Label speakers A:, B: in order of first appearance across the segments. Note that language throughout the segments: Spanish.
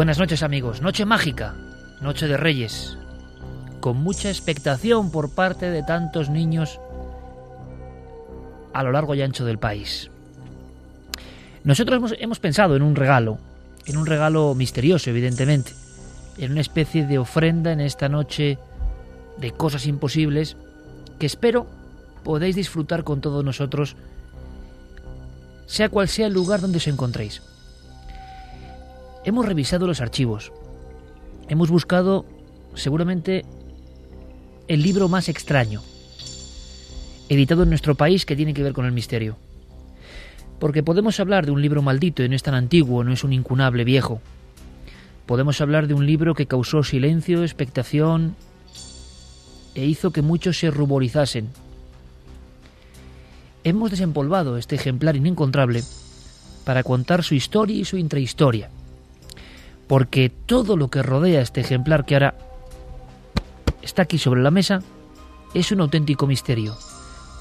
A: Buenas noches amigos, noche mágica, noche de reyes, con mucha expectación por parte de tantos niños a lo largo y ancho del país. Nosotros hemos, hemos, pensado en un regalo, en un regalo misterioso evidentemente, en una especie de ofrenda en esta noche de cosas imposibles que espero podéis disfrutar con todos nosotros, sea cual sea el lugar donde os encontréis. Hemos revisado los archivos. Hemos buscado seguramente el libro más extraño, editado en nuestro país que tiene que ver con el misterio. Porque podemos hablar de un libro maldito y no es tan antiguo, no es un incunable viejo. Podemos hablar de un libro que causó silencio, expectación e hizo que muchos se ruborizasen. Hemos desempolvado este ejemplar inencontrable para contar su historia y su intrahistoria porque todo lo que rodea este ejemplar que ahora está aquí sobre la mesa es un auténtico misterio,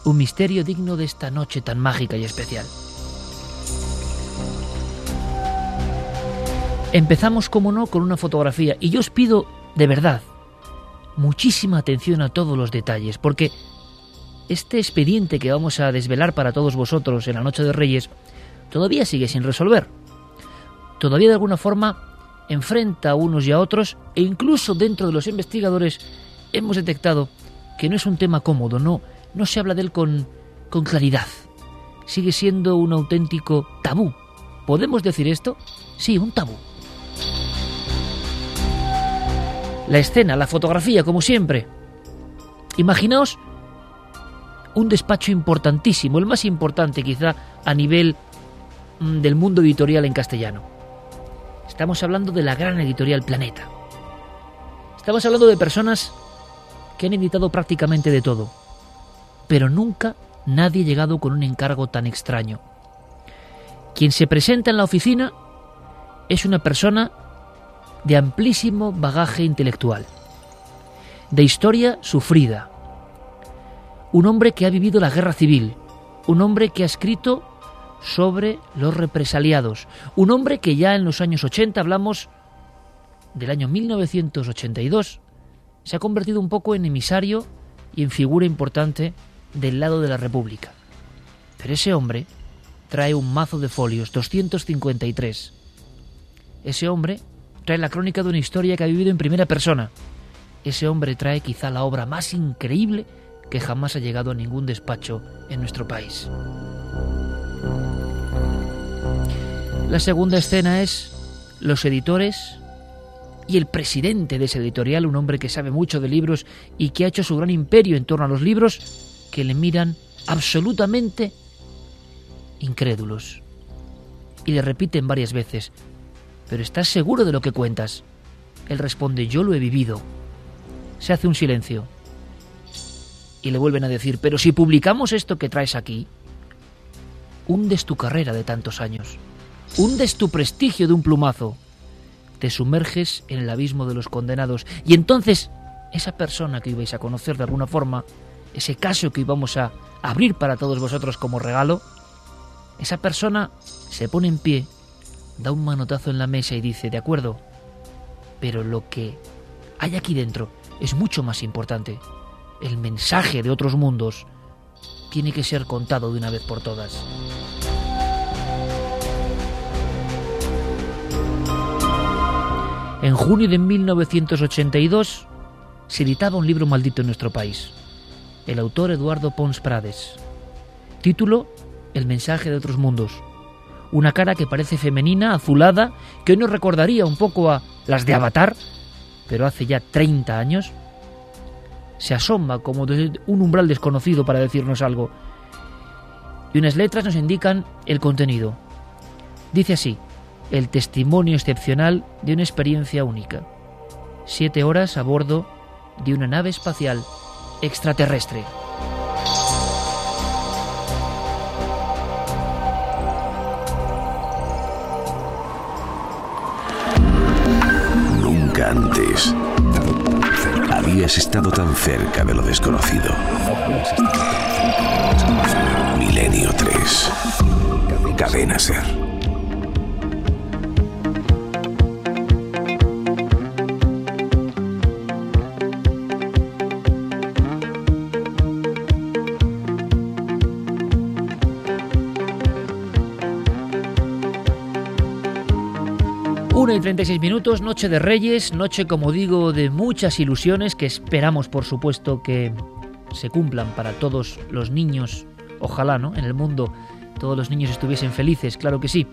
A: un misterio digno de esta noche tan mágica y especial. Empezamos, como no, con una fotografía y yo os pido, de verdad, muchísima atención a todos los detalles, porque este expediente que vamos a desvelar para todos vosotros en la Noche de Reyes todavía sigue sin resolver. Todavía de alguna forma enfrenta a unos y a otros e incluso dentro de los investigadores hemos detectado que no es un tema cómodo, no, no se habla de él con, con claridad. Sigue siendo un auténtico tabú. ¿Podemos decir esto? Sí, un tabú. La escena, la fotografía, como siempre. Imaginaos un despacho importantísimo, el más importante quizá a nivel mm, del mundo editorial en castellano Estamos hablando de la gran editorial Planeta. Estamos hablando de personas que han editado prácticamente de todo, pero nunca nadie ha llegado con un encargo tan extraño. Quien se presenta en la oficina es una persona de amplísimo bagaje intelectual, de historia sufrida, un hombre que ha vivido la guerra civil, un hombre que ha escrito sobre los represaliados. Un hombre que ya en los años 80, hablamos del año 1982, se ha convertido un poco en emisario y en figura importante del lado de la República. Pero ese hombre trae un mazo de folios, 253. Ese hombre trae la crónica de una historia que ha vivido en primera persona. Ese hombre trae quizá la obra más increíble que jamás ha llegado a ningún despacho en nuestro país. La segunda escena es los editores y el presidente de ese editorial, un hombre que sabe mucho de libros y que ha hecho su gran imperio en torno a los libros, que le miran absolutamente incrédulos. Y le repiten varias veces, ¿pero estás seguro de lo que cuentas? Él responde, yo lo he vivido. Se hace un silencio. Y le vuelven a decir, pero si publicamos esto que traes aquí, hundes tu carrera de tantos años, hundes tu prestigio de un plumazo, te sumerges en el abismo de los condenados. Y entonces, esa persona que ibais a conocer de alguna forma, ese caso que íbamos a abrir para todos vosotros como regalo, esa persona se pone en pie, da un manotazo en la mesa y dice, de acuerdo, pero lo que hay aquí dentro es mucho más importante. El mensaje de otros mundos tiene que ser contado de una vez por todas. En junio de 1982 se editaba un libro maldito en nuestro país. El autor Eduardo Pons Prades. Título El mensaje de otros mundos. Una cara que parece femenina, azulada, que hoy nos recordaría un poco a las de Avatar, pero hace ya 30 años. Se asoma como desde un umbral desconocido para decirnos algo. Y unas letras nos indican el contenido. Dice así, el testimonio excepcional de una experiencia única. Siete horas a bordo de una nave espacial extraterrestre.
B: Nunca antes habías estado tan cerca de lo desconocido. Milenio 3. Cadena Ser.
A: 1 y 36 minutos, noche de Reyes, noche como digo de muchas ilusiones que esperamos por supuesto que se cumplan para todos los niños, ojalá, ¿no? En el mundo todos los niños estuviesen felices, claro que sí.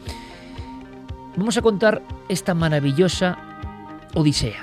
A: Vamos a contar esta maravillosa Odisea.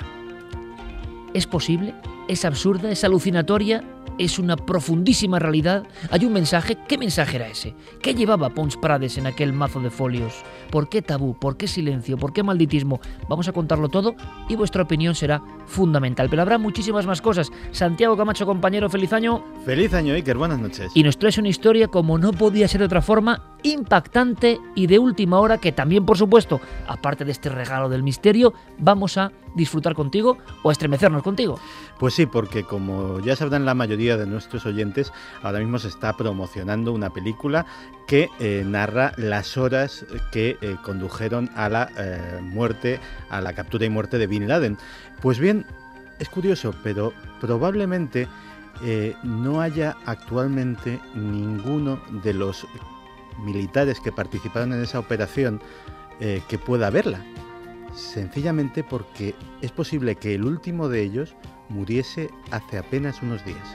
A: ¿Es posible? ¿Es absurda? ¿Es alucinatoria? Es una profundísima realidad. Hay un mensaje. ¿Qué mensaje era ese? ¿Qué llevaba Pons Prades en aquel mazo de folios? ¿Por qué tabú? ¿Por qué silencio? ¿Por qué malditismo? Vamos a contarlo todo y vuestra opinión será fundamental. Pero habrá muchísimas más cosas. Santiago Camacho, compañero, feliz año.
C: Feliz año, Iker. Buenas noches.
A: Y nos traes una historia como no podía ser de otra forma, impactante y de última hora que también, por supuesto, aparte de este regalo del misterio, vamos a disfrutar contigo o estremecernos contigo.
C: Pues sí, porque como ya sabrán la mayoría de nuestros oyentes, ahora mismo se está promocionando una película que eh, narra las horas que eh, condujeron a la eh, muerte, a la captura y muerte de Bin Laden. Pues bien, es curioso, pero probablemente no haya actualmente ninguno de los militares que participaron en esa operación que pueda verla sencillamente porque es posible que el último de ellos muriese hace apenas unos días.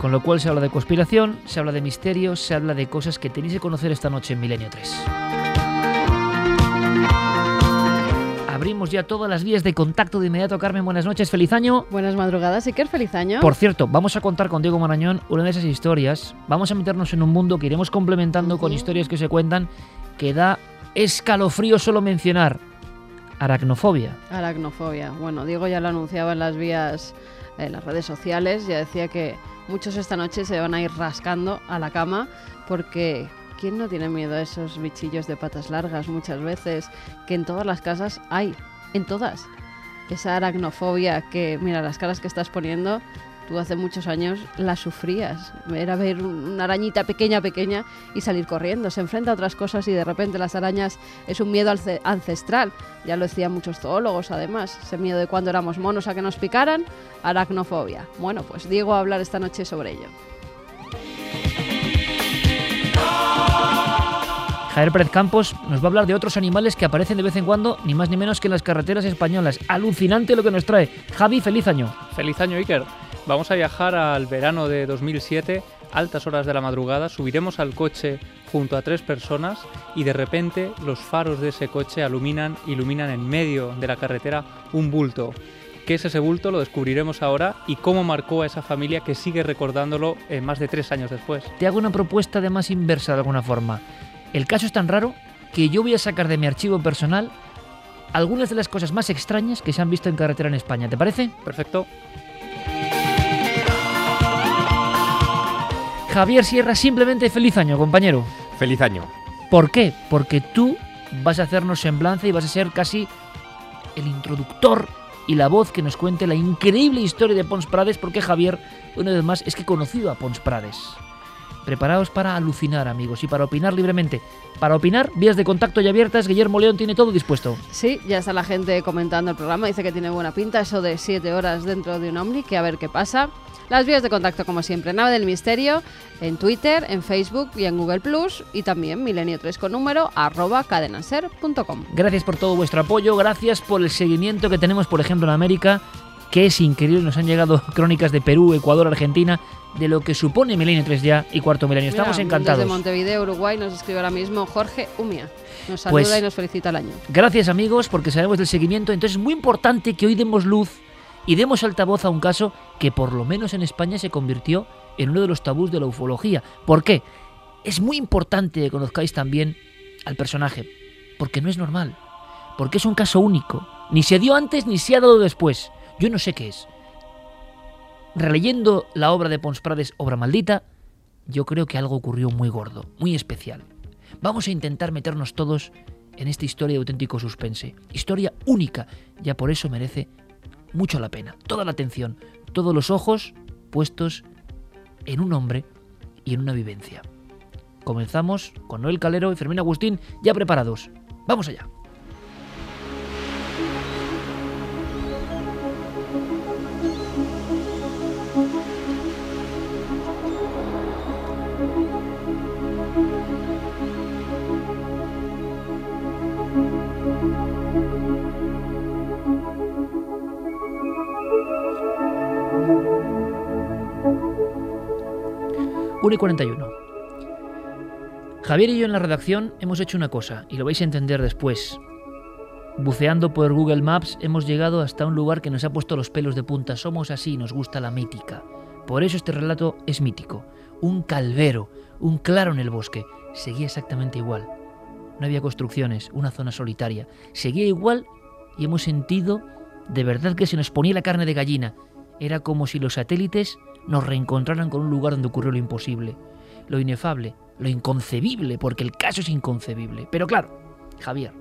A: Con lo cual se habla de conspiración, se habla de misterios, se habla de cosas que tenéis que conocer esta noche en Milenio 3. Abrimos ya todas las vías de contacto de inmediato. Carmen, buenas noches, feliz año.
D: Buenas madrugadas, Iker, feliz año.
A: Por cierto, vamos a contar con Diego Marañón una de esas historias. Vamos a meternos en un mundo que iremos complementando con historias que se cuentan que da escalofrío solo mencionar. Aracnofobia.
D: Aracnofobia. Bueno, Diego ya lo anunciaba en las vías, en las redes sociales, ya decía que muchos esta noche se van a ir rascando a la cama porque ¿quién no tiene miedo a esos bichillos de patas largas muchas veces que en todas las casas hay? En todas. Esa aracnofobia que, mira, las caras que estás poniendo Tú hace muchos años la sufrías. Era ver una arañita pequeña, pequeña y salir corriendo. Se enfrenta a otras cosas y de repente las arañas es un miedo ancestral. Ya lo decían muchos zoólogos, además. Ese miedo de cuando éramos monos a que nos picaran, aracnofobia. Bueno, pues Diego va a hablar esta noche sobre ello.
A: Javier Pérez Campos nos va a hablar de otros animales que aparecen de vez en cuando, ni más ni menos que en las carreteras españolas. Alucinante lo que nos trae. Javi, feliz año.
E: Feliz año, Iker. Vamos a viajar al verano de 2007, altas horas de la madrugada, subiremos al coche junto a tres personas y de repente los faros de ese coche iluminan, iluminan en medio de la carretera un bulto. ¿Qué es ese bulto? Lo descubriremos ahora y cómo marcó a esa familia que sigue recordándolo eh, más de tres años después.
A: Te hago una propuesta de más inversa de alguna forma. El caso es tan raro que yo voy a sacar de mi archivo personal algunas de las cosas más extrañas que se han visto en carretera en España. ¿Te parece?
E: Perfecto.
A: Javier Sierra, simplemente feliz año, compañero.
F: Feliz año.
A: ¿Por qué? Porque tú vas a hacernos semblanza y vas a ser casi el introductor y la voz que nos cuente la increíble historia de Pons Prades, porque Javier, una vez más, es que he conocido a Pons Prades. Preparaos para alucinar, amigos, y para opinar libremente. Para opinar, vías de contacto ya abiertas, Guillermo León tiene todo dispuesto.
D: Sí, ya está la gente comentando el programa, dice que tiene buena pinta, eso de siete horas dentro de un Omni, que a ver qué pasa. Las vías de contacto, como siempre, Nave del Misterio, en Twitter, en Facebook y en Google Plus, y también milenio3 con número, arroba cadenaser.com.
A: Gracias por todo vuestro apoyo, gracias por el seguimiento que tenemos, por ejemplo, en América, que es increíble. Nos han llegado crónicas de Perú, Ecuador, Argentina, de lo que supone Milenio 3 ya y Cuarto Milenio. Estamos
D: Mira,
A: encantados.
D: Desde Montevideo, Uruguay, nos escribe ahora mismo Jorge Umia. Nos saluda
A: Pues-
D: y nos felicita el año.
A: Gracias amigos, porque sabemos del seguimiento. Entonces es muy importante que hoy demos luz y demos altavoz a un caso que por lo menos en España se convirtió en uno de los tabús de la ufología. ¿Por qué? Es muy importante que conozcáis también al personaje, porque no es normal, porque es un caso único. Ni se dio antes ni se ha dado después. Yo no sé qué es. Releyendo la obra de Pons Prades, Obra Maldita, yo creo que algo ocurrió muy gordo, muy especial. Vamos a intentar meternos todos en esta historia de auténtico suspense. Historia única, ya por eso merece mucho la pena. Toda la atención, todos los ojos puestos en un hombre y en una vivencia. Comenzamos con Noel Calero y Fermín Agustín ya preparados. Vamos allá. Una y 41. Javier y yo en la redacción hemos hecho una cosa, y lo vais a entender después. Buceando por Google Maps hemos llegado hasta un lugar que nos ha puesto los pelos de punta. Somos así, nos gusta la mítica. Por eso este relato es mítico. Un calvero, un claro en el bosque. Seguía exactamente igual. No había construcciones, una zona solitaria. Seguía igual y hemos sentido de verdad que se nos ponía la carne de gallina. Era como si los satélites nos reencontraran con un lugar donde ocurrió lo imposible, lo inefable, lo inconcebible, porque el caso es inconcebible. Pero claro, Javier,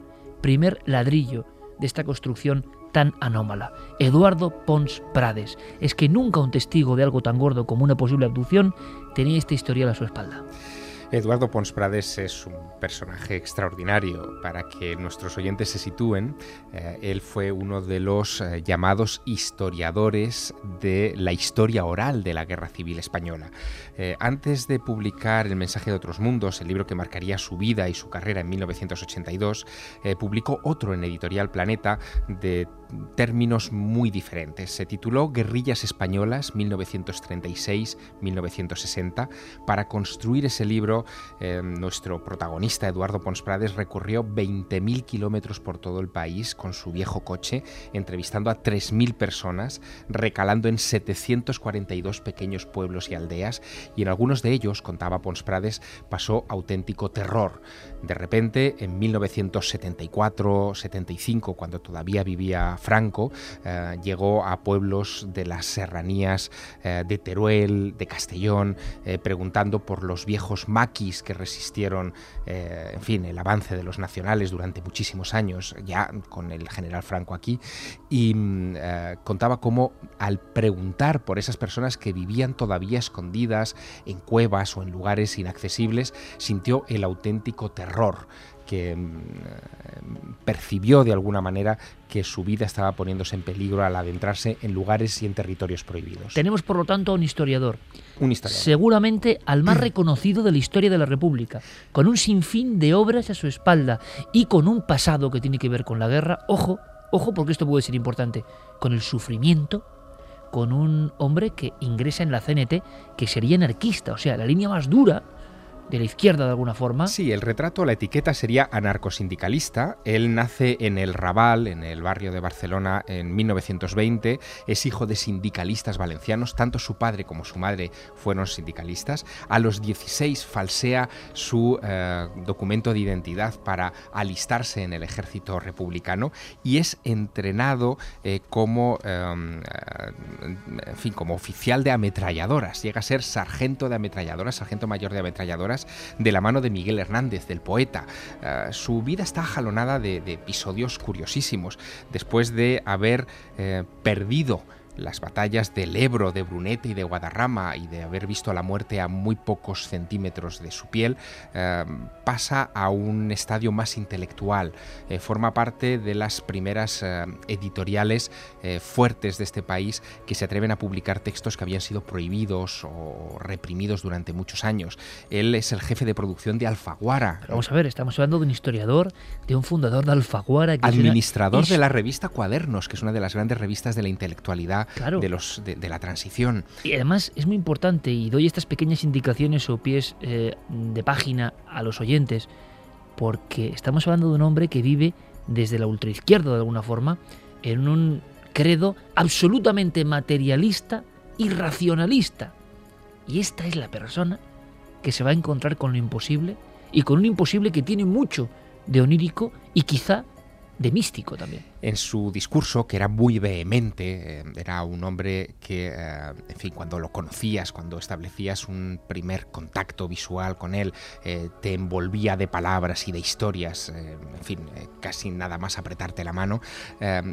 A: primer ladrillo de esta construcción tan anómala. Eduardo Pons Prades. Es que nunca un testigo de algo tan gordo como una posible abducción tenía este historial a su espalda.
F: Eduardo Pons Prades es un personaje extraordinario. Para que nuestros oyentes se sitúen, eh, él fue uno de los eh, llamados historiadores de la historia oral de la Guerra Civil Española. Eh, antes de publicar El mensaje de otros mundos, el libro que marcaría su vida y su carrera en 1982, eh, publicó otro en Editorial Planeta de términos muy diferentes. Se tituló Guerrillas Españolas 1936-1960. Para construir ese libro, eh, nuestro protagonista, Eduardo Pons Prades, recorrió 20.000 kilómetros por todo el país con su viejo coche, entrevistando a 3.000 personas, recalando en 742 pequeños pueblos y aldeas, y en algunos de ellos, contaba Pons Prades, pasó auténtico terror. De repente, en 1974-75, cuando todavía vivía Franco, eh, llegó a pueblos de las serranías eh, de Teruel, de Castellón, eh, preguntando por los viejos maquis que resistieron, en fin, el avance de los nacionales durante muchísimos años, ya con el general Franco aquí, y mm, contaba cómo al preguntar por esas personas que vivían todavía escondidas en cuevas o en lugares inaccesibles, sintió el auténtico terror que mm, percibió de alguna manera que su vida estaba poniéndose en peligro al adentrarse en lugares y en territorios prohibidos.
A: Tenemos, por lo tanto, a un historiador.
F: Un historiador.
A: Seguramente al más reconocido de la historia de la República, con un sinfín de obras a su espalda y con un pasado que tiene que ver con la guerra. Ojo, ojo, porque esto puede ser importante, con el sufrimiento, con un hombre que ingresa en la CNT, que sería anarquista, o sea, la línea más dura de la izquierda de alguna forma.
F: Sí, el retrato, la etiqueta sería anarcosindicalista. Él nace en el Raval, en el barrio de Barcelona, en 1920. Es hijo de sindicalistas valencianos. Tanto su padre como su madre fueron sindicalistas. A los 16 falsea su eh, documento de identidad para alistarse en el ejército republicano y es entrenado eh, como, eh, en fin, como oficial de ametralladoras. Llega a ser sargento de ametralladoras, sargento mayor de ametralladoras De la mano de Miguel Hernández, del poeta. Eh, su vida está jalonada de, episodios curiosísimos. Después de haber eh, perdido las batallas del Ebro, de Brunete y de Guadarrama y de haber visto la muerte a muy pocos centímetros de su piel, eh, pasa a un estadio más intelectual. Eh, forma parte de las primeras eh, editoriales fuertes de este país que se atreven a publicar textos que habían sido prohibidos o reprimidos durante muchos años. Él es el jefe de producción de Alfaguara.
A: vamos a ver, estamos hablando de un historiador, de un fundador de Alfaguara.
F: Administrador de la revista Cuadernos, que es una de las grandes revistas de la intelectualidad de, los, de, la transición.
A: Y además es muy importante, y doy estas pequeñas indicaciones o pies eh, de página a los oyentes, porque estamos hablando de un hombre que vive desde la ultraizquierda de alguna forma, en un credo absolutamente materialista y racionalista. Y esta es la persona que se va a encontrar con lo imposible y con un imposible que tiene mucho de onírico y quizá de místico también
F: en su discurso, que era muy vehemente, eh, era un hombre que, eh, en fin, cuando lo conocías, cuando establecías un primer contacto visual con él, eh, te envolvía de palabras y de historias, en fin, casi nada más apretarte la mano.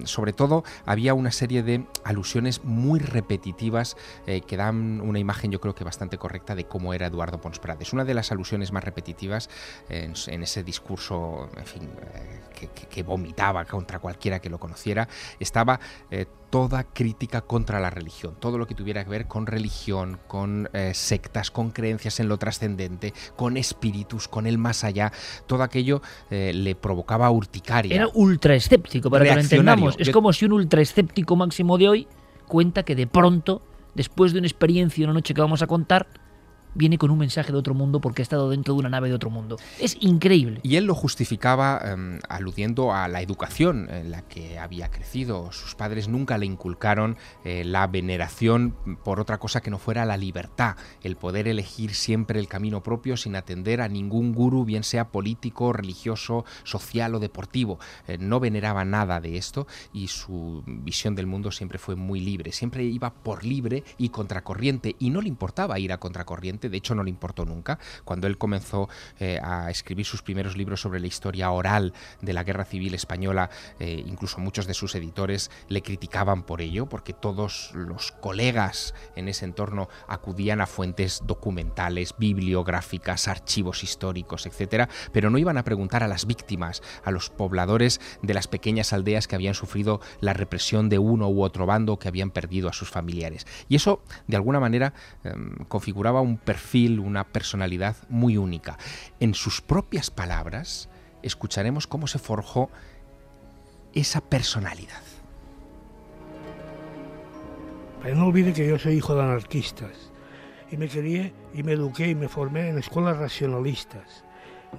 F: sobre todo, había una serie de alusiones muy repetitivas que dan una imagen, yo creo que bastante correcta, de cómo era Eduardo Pons Prades. Una de las alusiones más repetitivas en, ese discurso, en fin, que vomitaba contra cualquiera que lo conociera, estaba eh, toda crítica contra la religión, todo lo que tuviera que ver con religión, con eh, sectas, con creencias en lo trascendente, con espíritus, con el más allá, todo aquello eh, le provocaba urticaria.
A: Era ultra escéptico, para que lo entendamos. Es como si un ultra escéptico máximo de hoy cuenta que de pronto, después de una experiencia, una noche que vamos a contar, viene con un mensaje de otro mundo porque ha estado dentro de una nave de otro mundo. Es increíble.
F: Y él lo justificaba em, aludiendo a la educación en la que había crecido. Sus padres nunca le inculcaron eh, la veneración por otra cosa que no fuera la libertad, el poder elegir siempre el camino propio sin atender a ningún gurú, bien sea político, religioso, social o deportivo. Eh, no veneraba nada de esto y su visión del mundo siempre fue muy libre. Siempre iba por libre y contracorriente y no le importaba ir a contracorriente de hecho no le importó nunca. Cuando él comenzó eh, a escribir sus primeros libros sobre la historia oral de la Guerra Civil Española, eh, incluso muchos de sus editores le criticaban por ello, porque todos los colegas en ese entorno acudían a fuentes documentales, bibliográficas, archivos históricos, etcétera, pero no iban a preguntar a las víctimas, a los pobladores de las pequeñas aldeas que habían sufrido la represión de uno u otro bando que habían perdido a sus familiares. Y eso, de alguna manera, em, configuraba un perfil, una personalidad muy única. En sus propias palabras, escucharemos cómo se forjó esa personalidad.
G: Pero no olvide que yo soy hijo de anarquistas y me crié y me eduqué y me formé en escuelas racionalistas,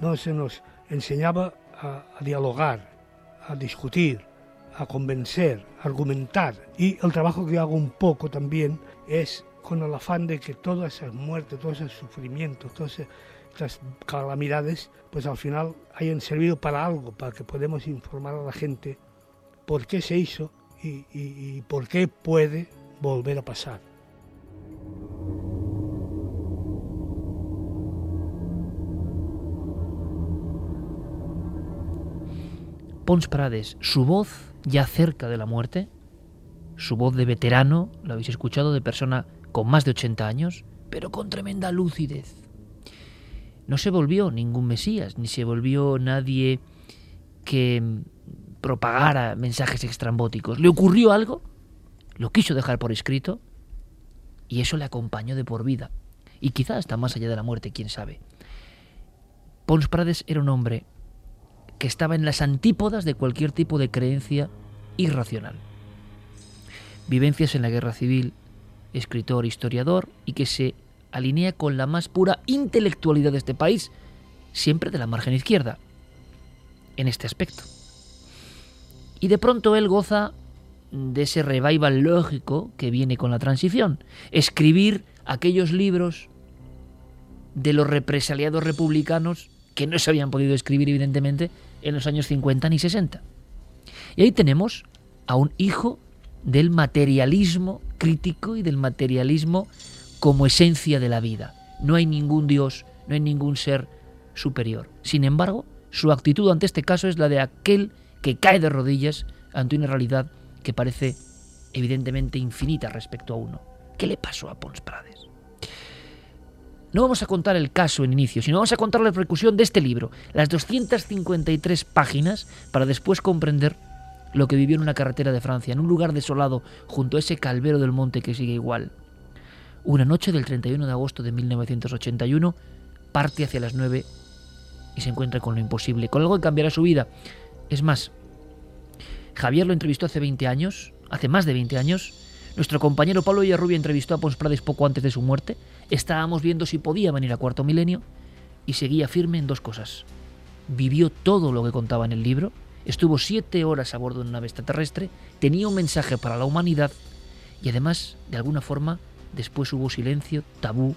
G: donde se nos enseñaba a, a dialogar, a discutir, a convencer, a argumentar. Y el trabajo que hago un poco también es con el afán de que todas esas muertes, todos esos sufrimientos, todas estas calamidades, pues al final hayan servido para algo, para que podamos informar a la gente por qué se hizo y, y por qué puede volver a pasar.
A: Pons Prades, su voz ya cerca de la muerte, su voz de veterano, lo habéis escuchado, de persona con más de 80 años, pero con tremenda lucidez. No se volvió ningún Mesías, ni se volvió nadie que propagara mensajes extrambóticos. ¿Le ocurrió algo? Lo quiso dejar por escrito y eso le acompañó de por vida. Y quizá hasta más allá de la muerte, quién sabe. Pons Prades era un hombre que estaba en las antípodas de cualquier tipo de creencia irracional. Vivencias en la guerra civil, escritor, historiador, y que se alinea con la más pura intelectualidad de este país, siempre de la margen izquierda, en este aspecto. Y de pronto él goza de ese revival lógico que viene con la transición, escribir aquellos libros de los represaliados republicanos que no se habían podido escribir evidentemente en los años 50 ni 60. Y ahí tenemos a un hijo del materialismo crítico y del materialismo como esencia de la vida. No hay ningún Dios, no hay ningún ser superior. Sin embargo, su actitud ante este caso es la de aquel que cae de rodillas ante una realidad que parece evidentemente infinita respecto a uno. ¿Qué le pasó a Pons Prades? No vamos a contar el caso en inicio, sino vamos a contar la repercusión de este libro, las 253 páginas, para después comprender lo que vivió en una carretera de Francia, en un lugar desolado, junto a ese calvero del monte que sigue igual. Una noche del 31 de agosto de 1981, parte hacia las 9 y se encuentra con lo imposible, con algo que cambiará su vida. Es más, Javier lo entrevistó hace 20 años, hace más de 20 años. Nuestro compañero Pablo Villarrubia entrevistó a Pons Prades poco antes de su muerte. Estábamos viendo si podía venir a Cuarto Milenio y seguía firme en dos cosas. Vivió todo lo que contaba en el libro, estuvo siete horas a bordo de una nave extraterrestre, tenía un mensaje para la humanidad y además, de alguna forma, después hubo silencio, tabú,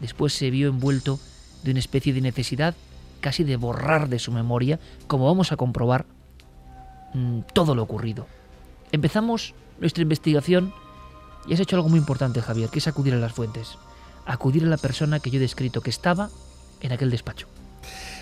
A: después se vio envuelto de una especie de necesidad casi de borrar de su memoria, como vamos a comprobar, mm, todo lo ocurrido. Empezamos nuestra investigación y has hecho algo muy importante, Javier, que es acudir a las fuentes, acudir a la persona que yo he descrito, que estaba en aquel despacho.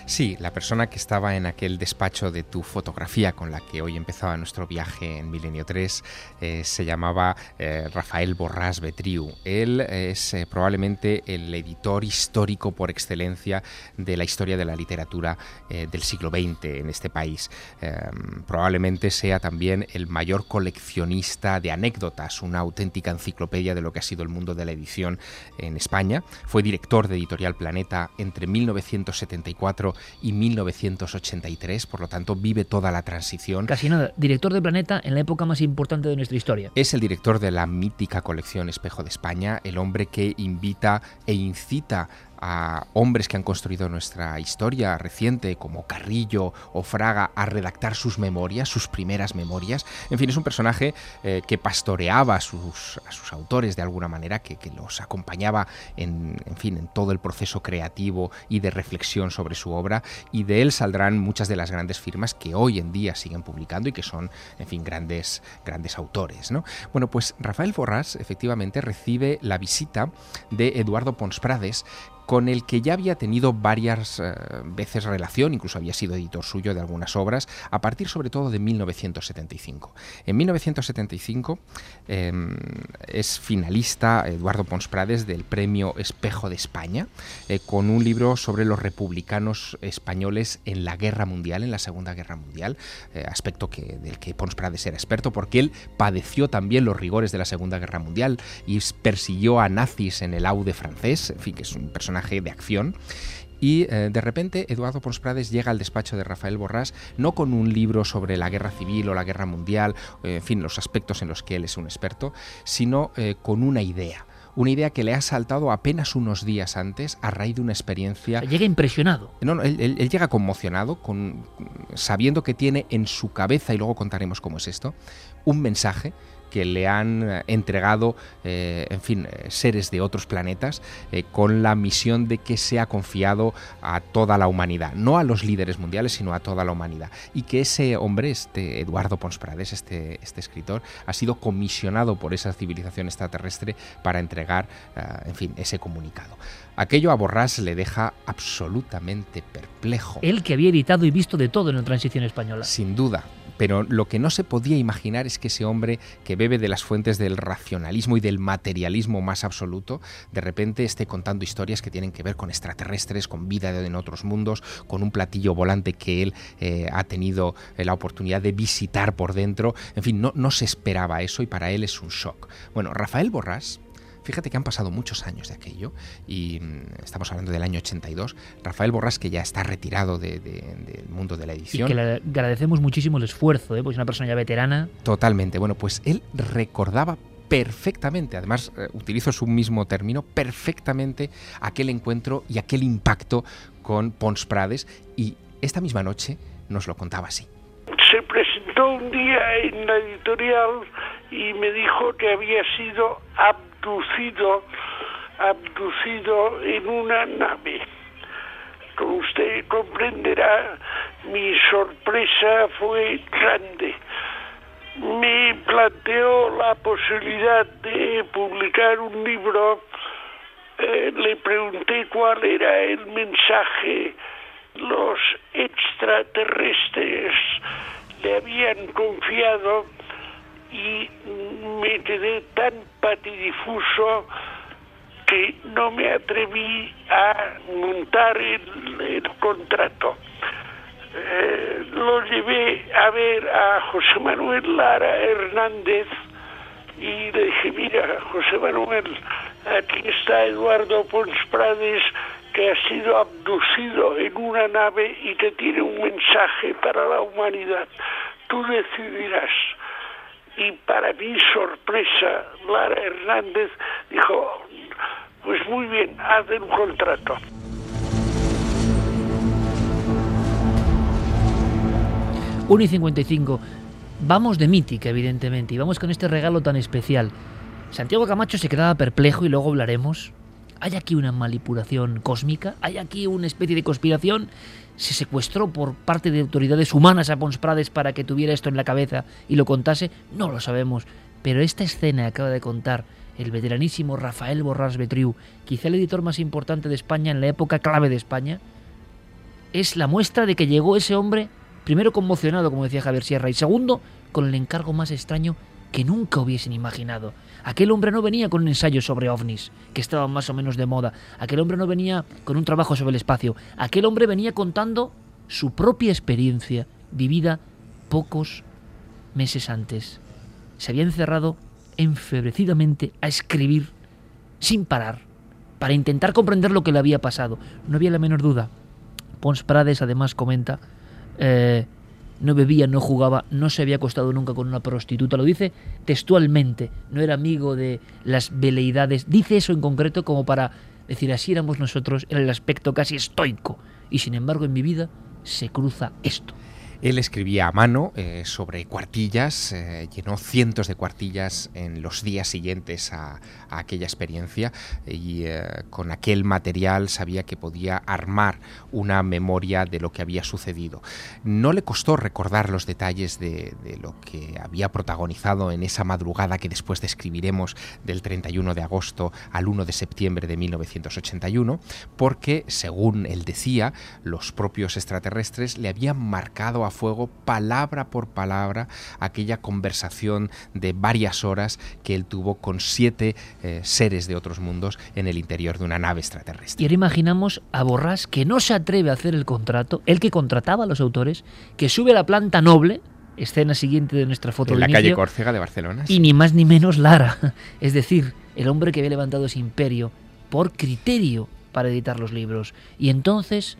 F: Sí, la persona que estaba en aquel despacho de tu fotografía con la que hoy empezaba nuestro viaje en Milenio 3 eh, se llamaba eh, Rafael Borrás Betriu. Él es eh, probablemente el editor histórico por excelencia de la historia de la literatura del siglo XX en este país. Em, probablemente sea también el mayor coleccionista de anécdotas, una auténtica enciclopedia de lo que ha sido el mundo de la edición en España. Fue director de Editorial Planeta entre 1974 y 1983, por lo tanto vive toda la transición.
A: Casi nada, director de Planeta en la época más importante de nuestra historia.
F: Es el director de la mítica colección Espejo de España, el hombre que invita e incita a hombres que han construido nuestra historia reciente, como Carrillo o Fraga, a redactar sus memorias, sus primeras memorias. En fin, es un personaje eh, que pastoreaba a sus, a sus, autores de alguna manera, que, los acompañaba en, en, fin, en todo el proceso creativo y de reflexión sobre su obra, y de él saldrán muchas de las grandes firmas que hoy en día siguen publicando y que son, en fin, grandes, grandes autores. ¿no? Bueno, pues Rafael Borrás efectivamente recibe la visita de Eduardo Pons Prades, con el que ya había tenido varias eh, veces relación, incluso había sido editor suyo de algunas obras, a partir sobre todo de 1975. En 1975 em, es finalista Eduardo Pons Prades del Premio Espejo de España, eh, con un libro sobre los republicanos españoles en la Guerra Mundial, en la Segunda Guerra Mundial, eh, aspecto que, del que Pons Prades era experto, porque él padeció también los rigores de la Segunda Guerra Mundial y persiguió a nazis en el Aude francés, en fin, que es un personaje de acción. Y eh, de repente Eduardo Pons Prades llega al despacho de Rafael Borrás no con un libro sobre la guerra civil o la guerra mundial, eh, en fin, los aspectos en los que él es un experto, sino eh, con una idea una idea que le ha saltado apenas unos días antes a raíz de una experiencia.
A: llega impresionado.
F: No, no él, él, llega conmocionado, con, sabiendo que tiene en su cabeza, y luego contaremos cómo es esto, un mensaje que le han eh, entregado, eh, en fin, eh, seres de otros planetas, con la misión de que sea confiado a toda la humanidad, no a los líderes mundiales, sino a toda la humanidad. Y que ese hombre, este Eduardo Pons Prades, este, este escritor, ha sido comisionado por esa civilización extraterrestre para entregar, en fin, ese comunicado. Aquello a Borrás le deja absolutamente perplejo.
A: Él que había editado y visto de todo en la transición española.
F: Sin duda, pero lo que no se podía imaginar es que ese hombre que bebe de las fuentes del racionalismo y del materialismo más absoluto, de repente esté contando historias que tienen que ver con extraterrestres, con vida en otros mundos, con un platillo volante que él eh, ha tenido eh, la oportunidad de visitar por dentro. En fin, no, no se esperaba eso y para él es un shock. Bueno, Rafael Borrás Fíjate que han pasado muchos años de aquello y mm, estamos hablando del año 82. Rafael Borras, que ya está retirado del mundo de la edición.
A: Y que le agradecemos muchísimo el esfuerzo, ¿eh? porque es una persona ya veterana.
F: Totalmente. Bueno, pues él recordaba perfectamente, además eh, utilizo su mismo término, perfectamente aquel encuentro y aquel impacto con Pons Prades y esta misma noche nos lo contaba así.
H: Se presentó un día en la editorial y me dijo que había sido abducido, abducido en una nave. Como usted comprenderá, mi sorpresa fue grande. Me planteó la posibilidad de publicar un libro eh, le pregunté cuál era el mensaje. Los extraterrestres le habían confiado y me quedé tan patidifuso que no me atreví a montar el, contrato. Eh, lo llevé a ver a José Manuel Lara Hernández y le dije, mira, José Manuel, aquí está Eduardo Pons Prades que ha sido abducido en una nave y que tiene un mensaje para la humanidad. Tú decidirás. Y para mi sorpresa, Lara Hernández dijo, pues muy bien, haz un contrato.
A: Uno y 55. Vamos de mítica, evidentemente, y vamos con este regalo tan especial. Santiago Camacho se quedaba perplejo y luego hablaremos. ¿Hay aquí una manipulación cósmica? ¿Hay aquí una especie de conspiración? ¿Se secuestró por parte de autoridades humanas a Pons Prades para que tuviera esto en la cabeza y lo contase? No lo sabemos. Pero esta escena acaba de contar el veteranísimo Rafael Borrás Betriu, quizá el editor más importante de España en la época clave de España, es la muestra de que llegó ese hombre, primero conmocionado, como decía Javier Sierra, y segundo, con el encargo más extraño que nunca hubiesen imaginado. Aquel hombre no venía con un ensayo sobre ovnis, que estaban más o menos de moda. Aquel hombre no venía con un trabajo sobre el espacio. Aquel hombre venía contando su propia experiencia, vivida pocos meses antes. Se había encerrado enfebrecidamente a escribir sin parar, para intentar comprender lo que le había pasado. No había la menor duda. Pons Prades además comenta, eh, no bebía, no jugaba, no se había acostado nunca con una prostituta, lo dice textualmente, no era amigo de las veleidades, dice eso en concreto como para decir así éramos nosotros en el aspecto casi estoico, y sin embargo en mi vida se cruza esto.
F: Él escribía a mano eh, sobre cuartillas, eh, llenó cientos de cuartillas en los días siguientes a, aquella experiencia y eh, con aquel material sabía que podía armar una memoria de lo que había sucedido. No le costó recordar los detalles de, de lo que había protagonizado en esa madrugada que después describiremos del 31 de agosto al 1 de septiembre de 1981, porque, según él decía, los propios extraterrestres le habían marcado a fuego palabra por palabra aquella conversación de varias horas que él tuvo con siete eh, seres de otros mundos en el interior de una nave extraterrestre.
A: Y ahora imaginamos a Borrás que no se atreve a hacer el contrato, el que contrataba a los autores, que sube a la planta noble, escena siguiente de nuestra foto
F: en la calle Córcega de Barcelona.
A: Y ni más ni menos Lara, es decir, el hombre que había levantado ese imperio por criterio para editar los libros. Y entonces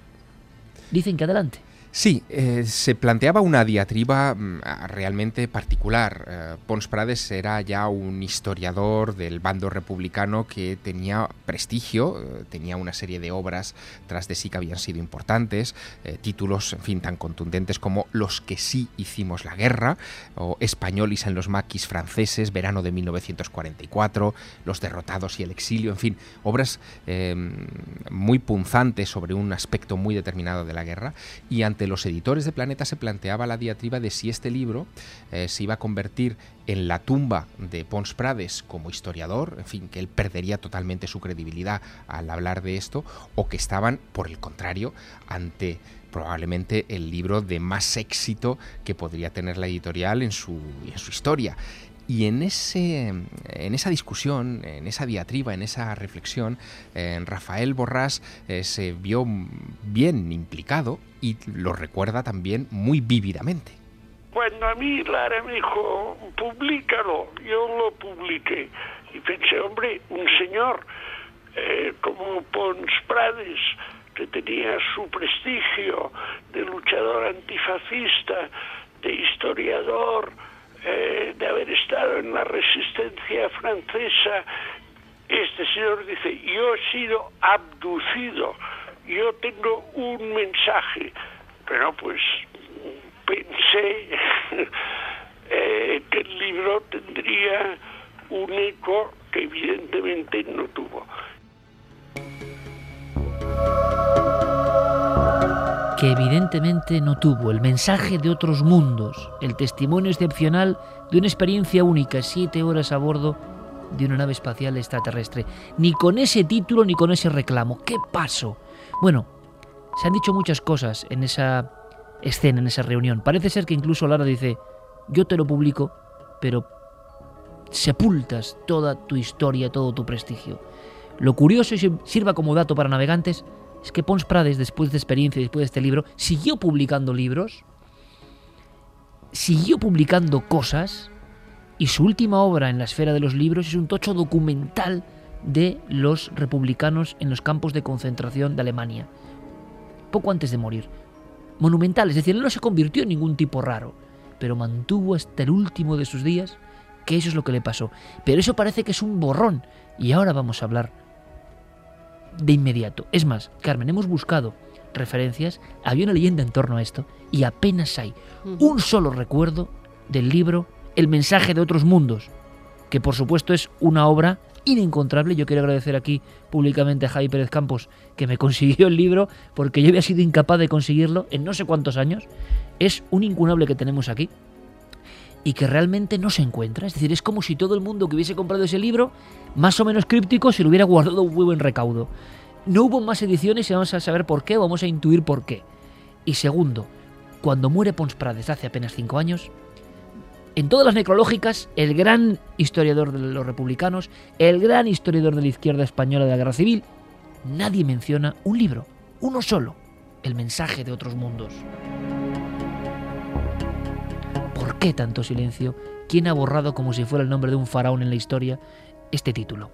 A: dicen que adelante.
F: Sí, eh, se planteaba una diatriba mm, realmente particular. Eh, Pons Prades era ya un historiador del bando republicano que tenía prestigio, eh, tenía una serie de obras tras de sí que habían sido importantes, títulos, en fin, tan contundentes como Los que sí hicimos la guerra, o Españolis en los maquis franceses, verano de 1944, Los derrotados y el exilio, en fin, obras muy punzantes sobre un aspecto muy determinado de la guerra, y ante los editores de Planeta se planteaba la diatriba de si este libro eh, se iba a convertir en la tumba de Pons Prades como historiador, en fin, que él perdería totalmente su credibilidad al hablar de esto, o que estaban, por el contrario, ante probablemente el libro de más éxito que podría tener la editorial en su, en su historia. Y en, ese, en esa discusión, en esa diatriba, en esa reflexión, Rafael Borrás eh, se vio bien implicado y lo recuerda también muy vívidamente.
H: Cuando a mí Lara me dijo, públicalo, yo lo publiqué. Y pensé, hombre, un señor eh, como Pons Prades, que tenía su prestigio de luchador antifascista, de historiador, eh, de haber estado en la resistencia francesa, este señor dice, yo he sido abducido, yo tengo un mensaje. Pero pues pensé eh, que el libro tendría un eco que evidentemente no tuvo.
A: Evidentemente no tuvo, el mensaje de otros mundos, el testimonio excepcional de una experiencia única, siete horas a bordo de una nave espacial extraterrestre. Ni con ese título ni con ese reclamo. ¿Qué pasó? Bueno, se han dicho muchas cosas en esa escena, en esa reunión. Parece ser que incluso Lara dice, yo te lo publico, pero sepultas toda tu historia, todo tu prestigio. Lo curioso, y sirva como dato para navegantes, es que Pons Prades, después de experiencia y después de este libro, siguió publicando libros, siguió publicando cosas, y su última obra en la esfera de los libros es un tocho documental de los republicanos en los campos de concentración de Alemania, poco antes de morir. Monumental, es decir, él no se convirtió en ningún tipo raro, pero mantuvo hasta el último de sus días que eso es lo que le pasó. Pero eso parece que es un borrón, y ahora vamos a hablar de inmediato. Es más, Carmen, hemos buscado referencias, había una leyenda en torno a esto, y apenas hay un solo recuerdo del libro El mensaje de otros mundos, que por supuesto es una obra inencontrable. Yo quiero agradecer aquí públicamente a Javi Pérez Campos que me consiguió el libro, porque yo había sido incapaz de conseguirlo en no sé cuántos años. Es un incunable que tenemos aquí y que realmente no se encuentra. Es decir, es como si todo el mundo que hubiese comprado ese libro, más o menos críptico, se lo hubiera guardado un muy buen recaudo. No hubo más ediciones y vamos a saber por qué, vamos a intuir por qué. Y segundo, cuando muere Pons Prades hace apenas cinco años, en todas las necrológicas, el gran historiador de los republicanos, el gran historiador de la izquierda española de la Guerra Civil, nadie menciona un libro, uno solo, el mensaje de otros mundos. ¿Por qué tanto silencio? ¿Quién ha borrado como si fuera el nombre de un faraón en la historia este título?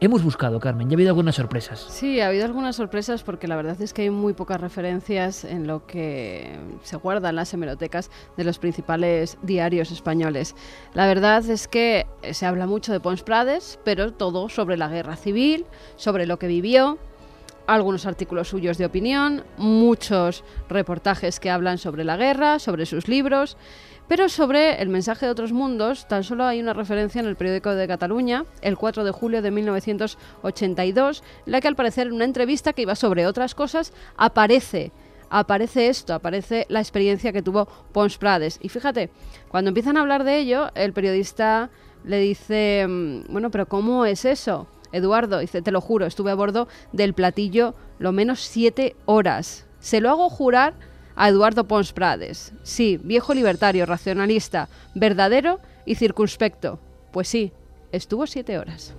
A: Hemos buscado, Carmen, ya ha habido algunas sorpresas.
D: Sí, ha habido algunas sorpresas porque la verdad es que hay muy pocas referencias en lo que se guarda en las hemerotecas de los principales diarios españoles. La verdad es que se habla mucho de Pons Prades, pero todo sobre la guerra civil, sobre lo que vivió, algunos artículos suyos de opinión, muchos reportajes que hablan sobre la guerra, sobre sus libros. Pero sobre el mensaje de otros mundos, tan solo hay una referencia en el periódico de Cataluña, el 4 de julio de 1982, en la que al parecer en una entrevista que iba sobre otras cosas aparece aparece esto, aparece la experiencia que tuvo Pons Prades. Y fíjate, cuando empiezan a hablar de ello, el periodista le dice, mm, bueno, pero ¿cómo es eso? Eduardo dice, te lo juro, estuve a bordo del platillo lo menos siete horas. Se lo hago jurar a Eduardo Pons Prades. Sí, viejo libertario, racionalista, verdadero y circunspecto. Pues sí, estuvo siete horas.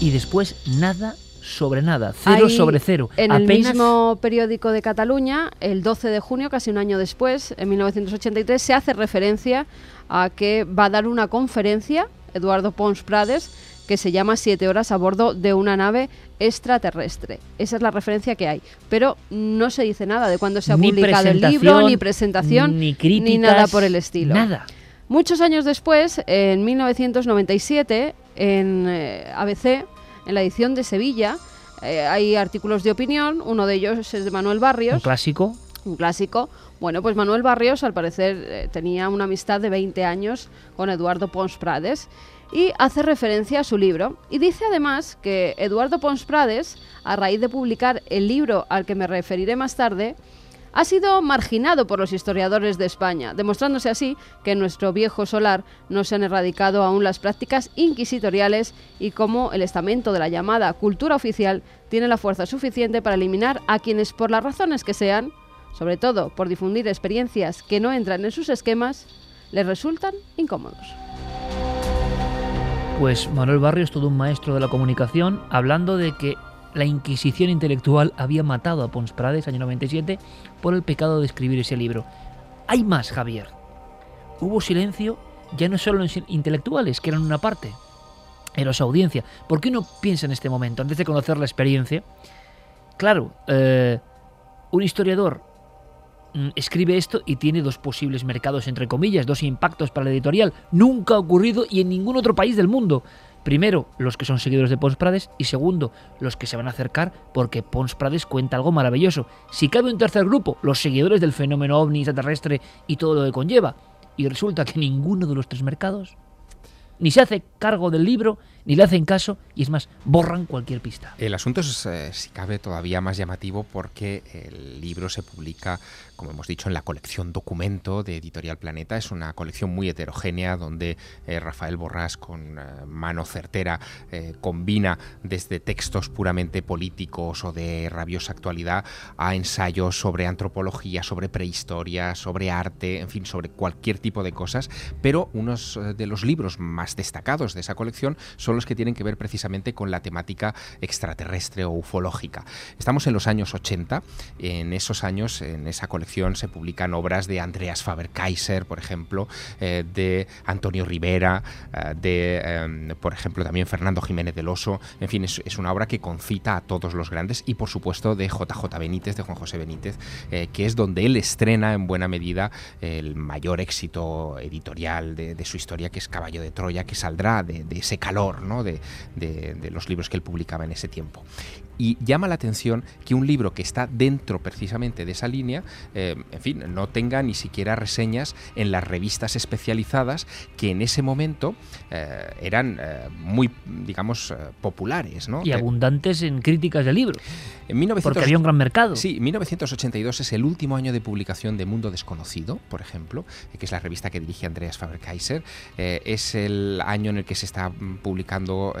A: Y después nada sobre nada, cero sobre cero.
D: En el mismo periódico de Cataluña, el 12 de junio, casi un año después, en 1983, se hace referencia a que va a dar una conferencia Eduardo Pons Prades que se llama Siete horas a bordo de una nave extraterrestre. Esa es la referencia que hay. Pero no se dice nada de cuándo se ha publicado el libro, ni presentación,
A: ni, críticas,
D: ni nada por el estilo.
A: Nada.
D: Muchos años después, en 1997, en eh, ABC, en la edición de Sevilla, eh, hay artículos de opinión. Uno de ellos es de Manuel Barrios.
A: Un clásico.
D: Un clásico. Bueno, pues Manuel Barrios, al parecer, eh, tenía una amistad de 20 años con Eduardo Pons Prades y hace referencia a su libro. Y dice además que Eduardo Pons Prades, a raíz de publicar el libro al que me referiré más tarde, ha sido marginado por los historiadores de España, demostrándose así que en nuestro viejo solar no se han erradicado aún las prácticas inquisitoriales y cómo el estamento de la llamada cultura oficial tiene la fuerza suficiente para eliminar a quienes por las razones que sean, sobre todo por difundir experiencias que no entran en sus esquemas, les resultan incómodos.
A: Pues Manuel Barrios, todo un maestro de la comunicación, hablando de que la Inquisición intelectual había matado a Pons Prades, año 97, por el pecado de escribir ese libro. Hay más, Javier. Hubo silencio ya no solo en los intelectuales, que eran una parte, en los audiencia. ¿Por qué uno piensa en este momento, antes de conocer la experiencia? Claro, eh, un historiador escribe esto y tiene dos posibles mercados, entre comillas, dos impactos para la editorial. Nunca ha ocurrido y en ningún otro país del mundo. Primero, los que son seguidores de Pons Prades y segundo, los que se van a acercar porque Pons Prades cuenta algo maravilloso. Si cabe un tercer grupo, los seguidores del fenómeno ovni extraterrestre y todo lo que conlleva. Y resulta que ninguno de los tres mercados ni se hace cargo del libro ni le hacen caso y es más, borran cualquier pista.
F: El asunto es, eh, si cabe, todavía más llamativo porque el libro se publica como hemos dicho, en la colección Documento de Editorial Planeta. Es una colección muy heterogénea donde eh, Rafael Borrás, con eh, mano certera, combina desde textos puramente políticos o de rabiosa actualidad a ensayos sobre antropología, sobre prehistoria, sobre arte, en fin, sobre cualquier tipo de cosas. Pero unos de los libros más destacados de esa colección son los que tienen que ver precisamente con la temática extraterrestre o ufológica. Estamos en los años 80, en esos años, en esa colección se publican obras de Andreas Faber-Kaiser, por ejemplo, eh, de Antonio Rivera, eh, de, em, por ejemplo, también Fernando Jiménez del Oso. En fin, es, una obra que concita a todos los grandes y, por supuesto, de JJ Benítez, de Juan José Benítez, eh, que es donde él estrena en buena medida el mayor éxito editorial de, su historia, que es Caballo de Troya, que saldrá de, ese calor de los libros que él publicaba en ese tiempo. Y llama la atención que un libro que está dentro precisamente de esa línea, eh, en fin, no tenga ni siquiera reseñas en las revistas especializadas que en ese momento eh, eran eh, muy, digamos, populares. ¿no?
A: Y abundantes en críticas de libro.
F: En 1900...
A: Porque había un gran mercado.
F: Sí, 1982 es el último año de publicación de Mundo Desconocido, por ejemplo, que es la revista que dirige Andreas Faber-Kaiser. es el año en el que se está mm, publicando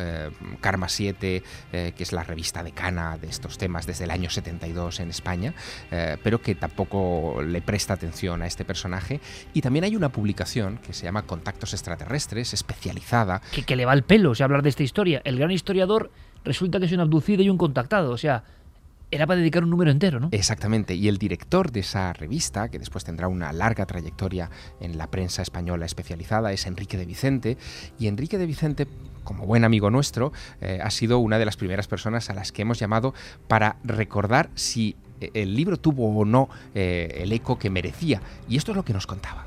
F: Karma 7, que es la revista de de estos temas desde el año 72 en España, eh, pero que tampoco le presta atención a este personaje. Y también hay una publicación que se llama Contactos Extraterrestres, especializada.
A: Que, le va el pelo, o hablar de esta historia. El gran historiador resulta que es un abducido y un contactado, o sea, era para dedicar un número entero, ¿no?
F: Exactamente. Y el director de esa revista, que después tendrá una larga trayectoria en la prensa española especializada, es Enrique de Vicente. Y Enrique de Vicente, como buen amigo nuestro, eh, ha sido una de las primeras personas a las que hemos llamado para recordar si eh, el libro tuvo o no eh, el eco que merecía. Y esto es lo que nos contaba.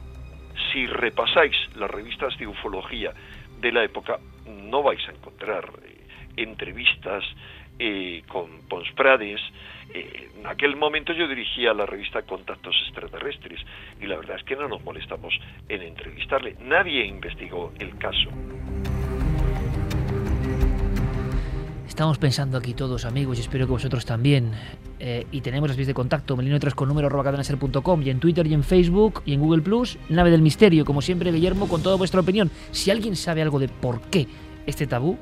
I: Si repasáis las revistas de ufología de la época, no vais a encontrar entrevistas con Pons Prades. Eh, en aquel momento yo dirigía la revista Contactos Extraterrestres y la verdad es que no nos molestamos en entrevistarle. Nadie investigó el caso.
A: Estamos pensando aquí todos, amigos, y espero que vosotros también. Eh, y tenemos las vías de contacto, melino con número y en Twitter y en Facebook y en Google Plus, Nave del Misterio, como siempre, Guillermo, con toda vuestra opinión. Si alguien sabe algo de por qué este tabú,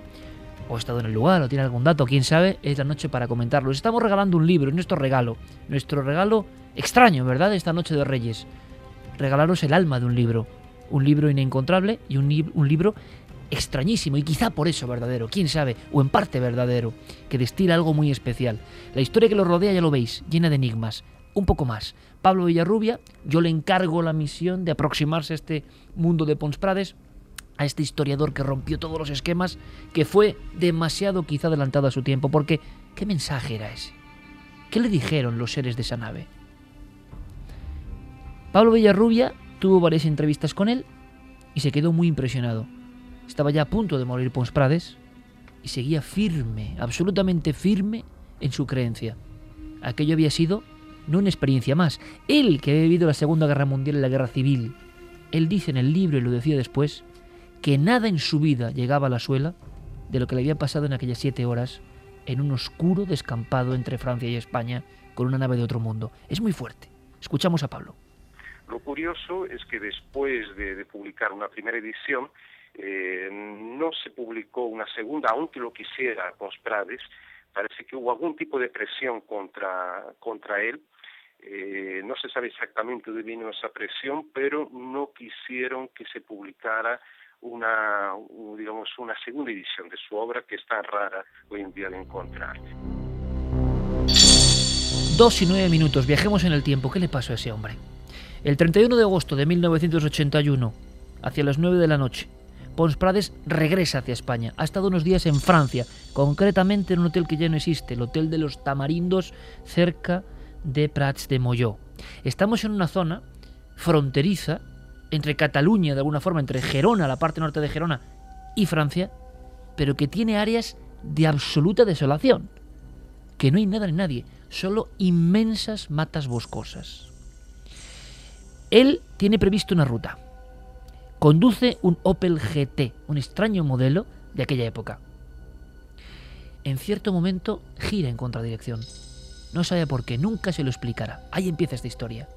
A: o ha estado en el lugar, o tiene algún dato, quién sabe, es la noche para comentarlo. estamos regalando un libro, es nuestro regalo. Nuestro regalo extraño, ¿verdad? Esta noche de Reyes. Regalaros el alma de un libro. Un libro inencontrable y un, libro extrañísimo y quizá por eso verdadero, quién sabe, o en parte verdadero, que destila algo muy especial. La historia que lo rodea ya lo veis, llena de enigmas. Un poco más. Pablo Villarrubia, yo le encargo la misión de aproximarse a este mundo de Pons Prades a este historiador que rompió todos los esquemas, que fue demasiado quizá adelantado a su tiempo, porque ¿qué mensaje era ese? ¿Qué le dijeron los seres de esa nave? Pablo Villarrubia tuvo varias entrevistas con él y se quedó muy impresionado. Estaba ya a punto de morir Pons Prades y seguía firme, absolutamente firme en su creencia. Aquello había sido no una experiencia más. Él, que había vivido la Segunda Guerra Mundial y la Guerra Civil, él dice en el libro y lo decía después, que nada en su vida llegaba a la suela de lo que le había pasado en aquellas siete horas en un oscuro descampado entre Francia y España con una nave de otro mundo. Es muy fuerte. Escuchamos a Pablo.
J: Lo curioso es que después de, publicar una primera edición, eh, no se publicó una segunda, aunque lo quisiera Prades. Parece que hubo algún tipo de presión contra, contra él. Eh, no se sabe exactamente de vino esa presión, pero no quisieron que se publicara una, digamos, una segunda edición de su obra que es tan rara hoy en día de encontrar.
A: Dos y nueve minutos, viajemos en el tiempo. ¿Qué le pasó a ese hombre? El 31 de agosto de 1981, hacia las 9 de la noche, Pons Prades regresa hacia España. Ha estado unos días en Francia, concretamente en un hotel que ya no existe, el Hotel de los Tamarindos, cerca de Prats de Molló. Estamos en una zona fronteriza entre Cataluña, de alguna forma, entre Gerona, la parte norte de Gerona, y Francia, pero que tiene áreas de absoluta desolación, que no hay nada ni nadie, solo inmensas matas boscosas. Él tiene previsto una ruta. Conduce un Opel GT, un extraño modelo de aquella época. en cierto momento gira en contradirección. No sabe por qué, nunca se lo explicará. Ahí empieza esta historia.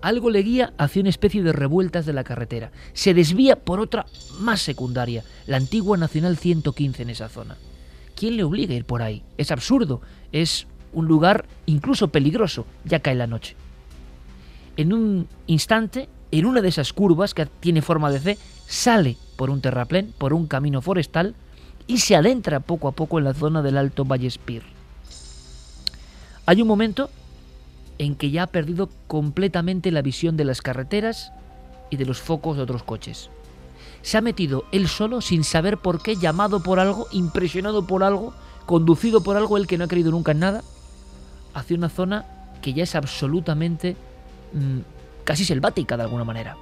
A: Algo le guía hacia una especie de revueltas de la carretera. Se desvía por otra más secundaria, la antigua Nacional 115 en esa zona. ¿Quién le obliga a ir por ahí? Es absurdo, es un lugar incluso peligroso, ya cae la noche. En un instante, en una de esas curvas que tiene forma de C, sale por un terraplén, por un camino forestal, y se adentra poco a poco en la zona del Alto Vallespir. Hay un momento en que ya ha perdido completamente la visión de las carreteras y de los focos de otros coches. Se ha metido él solo, sin saber por qué, llamado por algo, impresionado por algo, conducido por algo, él que no ha creído nunca en nada, hacia una zona que ya es absolutamente mm, casi selvática de alguna manera.